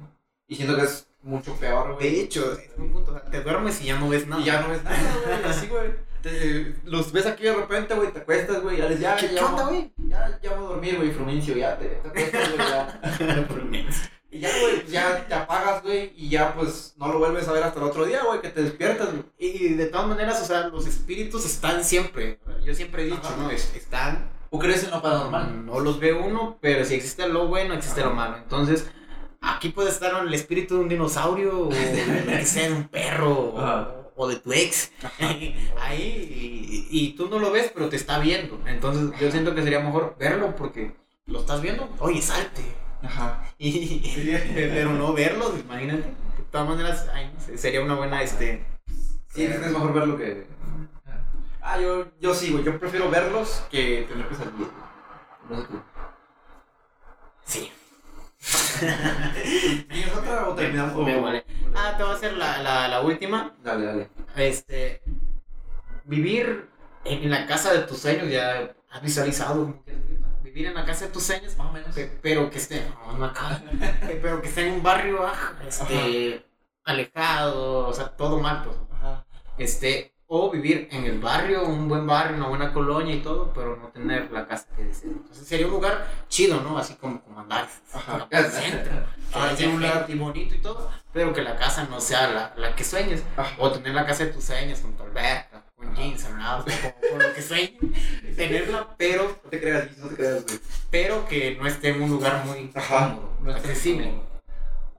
Y siento que es mucho peor, güey. De hecho, un punto, o te duermes y ya no ves nada. Y ya no ves nada, güey. Así, güey. Te- Los ves aquí de repente, güey, te acuestas, güey. Ya les ya, ¿Qué, ya, onda, güey? Ya, ya voy a dormir, güey, Frumencio, ya te, te acuestas, güey, ya. Y ya, güey, ya te apagas, güey, y ya, pues, no lo vuelves a ver hasta el otro día, güey, que te despiertas, güey. Y de todas maneras, o sea, los espíritus están siempre. Yo siempre he dicho, Ajá. ¿no? Es- Están. ¿Tú crees en lo paranormal? No los ve uno, pero si existe lo bueno, existe lo malo. Entonces, aquí puede estar el espíritu de un dinosaurio, o que sea, de un perro, o, de tu ex. Ahí, y, y tú no lo ves, pero te está viendo. Entonces, yo siento que sería mejor verlo porque lo estás viendo. Oye, salte. Ajá. Y, pero no verlo, imagínate. De todas maneras, ay, sería una buena, este... Sí, es mejor verlo que. Ah, yo, yo sí, güey. Yo prefiero verlos que tener pesadillas. No sé tú. Sí. ¿Tienes otra o terminamos? Me vale. Ah, te voy a hacer la, la, la última. Dale, dale. Este. Vivir en la casa de tus sueños, ya has visualizado. Vivir en la casa de tus sueños, Más o menos. pe- pero que esté. No, no acá. Eh, pero que esté en un barrio ah, este, alejado, o sea, todo mal, pues. Ajá. Este. O vivir en el barrio, un buen barrio, una buena colonia y todo, pero no tener la casa que deseas. Entonces sería un lugar chido, ¿no? Así como, como andar. Ajá. al centro. Ah, Ah, sí, un lugar- y bonito y todo, pero que la casa no sea la, la que sueñes. Ajá. O tener la casa de tus sueños con tu alberca, con jeans, cerrados, con, con lo que sueñes. Tenerla, pero, No te creas, no te creas, güey. pero que no esté en un lugar muy Ajá. cómodo, No accesible.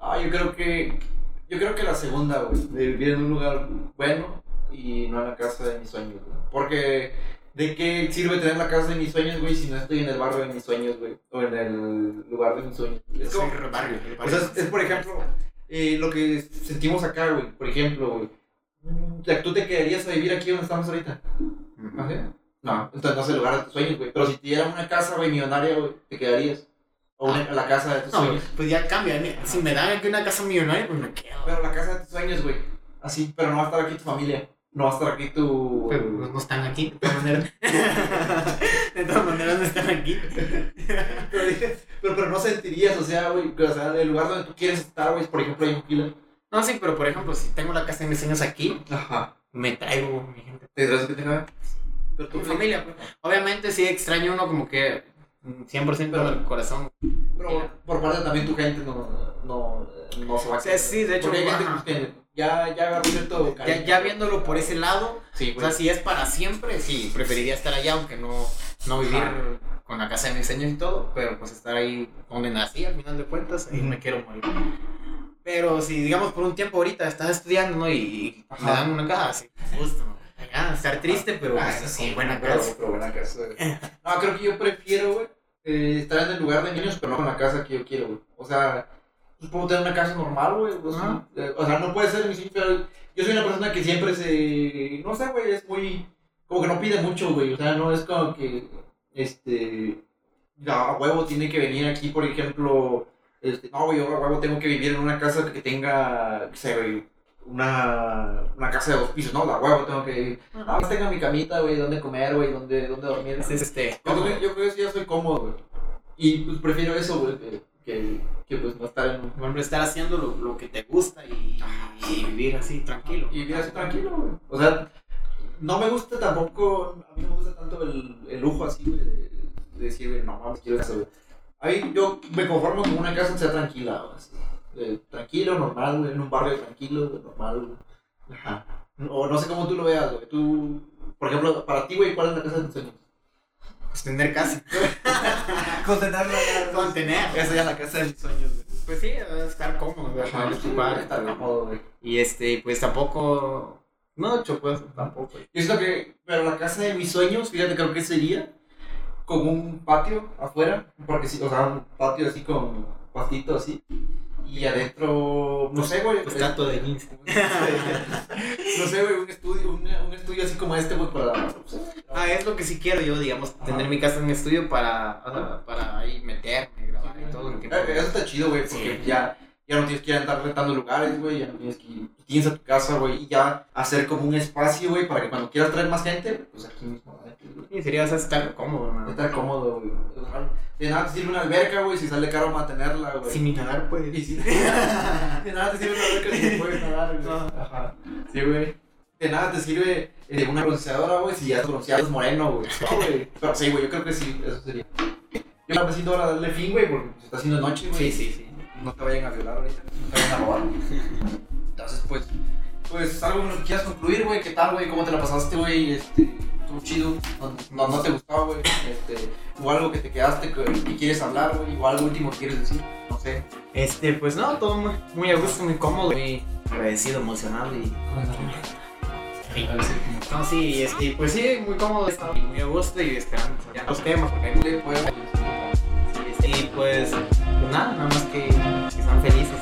Ah, yo creo que. Yo creo que la segunda, güey. De vivir en un lugar bueno y no en la casa de mis sueños, güey. Porque. ¿De qué sirve tener la casa de mis sueños, güey, si no estoy en el barrio de mis sueños, güey? O en el lugar de mis sueños. Es como. el barrio, el O sea, es, es, por ejemplo, eh, lo que sentimos acá, güey. Por ejemplo, güey. Ya, ¿Tú te quedarías a vivir aquí donde estamos ahorita? Ujú. ¿Ah? No, entonces no es el lugar de tus sueños, güey. Pero si te dieran una casa, güey, millonaria, güey, ¿te quedarías? O una, la casa de tus No, sueños. pues ya cambia. ni- Si me dan aquí una casa millonaria, pues me quedo. Pero la casa de tus sueños, güey. Así, pero no va a estar aquí tu familia. No va a estar aquí tu. Pero no están aquí, de todas maneras. de todas maneras no están aquí. pero, dije, pero, pero no sentirías, o sea, güey. O sea, el lugar donde tú quieres estar, güey, por ejemplo ahí en Pila. No, sí, pero por ejemplo, si tengo la casa de mis sueños aquí, Ajá. me traigo mi gente. ¿Te dirás que tenga? Pero Tu familia, pues. Obviamente sí extraño uno como que mm, 100% del corazón. Pero por parte también tu gente no, no, no se va a Sí, sí, de hecho, Porque hay gente que ya, ya agarró cierto Ya, cariño. ya viéndolo por ese lado, Sí, o sea, si es para siempre, sí, preferiría estar allá, aunque no, no vivir Ajá. con la casa de mis sueños y todo, pero pues estar ahí donde nací, al final de cuentas, ahí me quiero morir. Pero si, digamos, por un tiempo ahorita estás estudiando, ¿no? Y, me dan una casa, sí, justo, estar triste, pero Ah, pues, sí, buena casa. pero buena casa. No, creo que yo prefiero, güey, eh, estar en el lugar de niños, pero no con la casa que yo quiero, güey. O sea, pues puedo tener una casa normal, güey. o sea, Ajá. eh, O sea, no puede ser mi pero yo soy una persona que siempre se. No sé, güey, es muy. Como que no pide mucho, güey. O sea, no es como que. Este. A huevo tiene que venir aquí, por ejemplo. Este, no, güey, yo a huevo tengo que vivir en una casa que tenga. Que sé, güey, una, una casa de dos pisos, no, a huevo tengo que. Nada más tenga mi camita, güey, donde comer, güey, donde, donde dormir. Es este, Yo creo, que- yo creo que sí, ya soy cómodo, güey. Y pues prefiero eso, güey, que, que, pues no estar en ejemplo, estar haciendo lo, lo que te gusta y, y vivir así tranquilo. Y vivir así tranquilo, güey. O sea, no me gusta tampoco, a mí no me gusta tanto el, el lujo así, güey, de, de decir, güey, no mames, quiero eso. A mí, yo me conformo con una casa que sea tranquila, güey, así. Eh, tranquilo, normal, güey, en un barrio tranquilo, güey, normal, güey. Ajá. O no sé cómo tú lo veas, güey. Tú, por ejemplo, para ti, güey, ¿cuál es la casa de tus sueños? Pues tener casa. Contenerla. Contener. Esa ya es la casa de mis sueños, güey. Pues sí, estar cómodo, güey, Ajá, estar güey. cómodo, güey. Y este, pues tampoco. No, mucho, pues tampoco. Yo siento que, pero la casa de mis sueños, fíjate, creo que sería con un patio afuera, porque sí, o sea, un patio así con pastito así, y adentro, no sé, güey, Pues eh, tanto de jeans. no sé, güey, un estudio, un, un estudio así como este, güey, para, no es lo que sí quiero yo, digamos, tener mi casa en estudio para, o sea, para ahí meterme, grabar y todo. el tiempo. Eh, Eso está chido, güey, porque Sí. ya, ya no tienes que andar rentando lugares, güey, ya no tienes que ir, tienes a tu casa, güey, y ya hacer como un espacio, güey, para que cuando quieras traer más gente, pues aquí mismo, sería o sea, estar cómodo, ¿no? Estar cómodo, güey. De nada te sirve una alberca, güey, si sale caro mantenerla, güey. Sin ni nadar, pues. Y si- De nada te sirve una alberca si no puedes nadar, güey. No. Ajá. Sí, güey. De nada te sirve eh, una bronceadora, güey, si ya es bronceado es moreno, güey. No, güey. Pero sí, güey, yo creo que sí, eso sería. Yo me necesito ahora darle fin, güey, porque se está haciendo noche, güey. Sí, sí, sí. No te vayan a violar ahorita, no te vayan a robar. Entonces, pues, pues algo que quieras concluir, güey. ¿Qué tal, güey? ¿Cómo te la pasaste, güey? Este, estuvo chido. No, no, no te gustó, güey. Este, o algo que te quedaste que, que quieres hablar, güey. O algo último que quieres decir. No sé. Este, pues no, todo muy, muy a gusto, muy cómodo, muy agradecido, emocionado y. No, sí, es que, pues sí, muy cómodo, está muy a gusto y esperando ya los temas, porque hay muy juegos. Sí, sí, pues, pues nada, nada más que, que sean felices.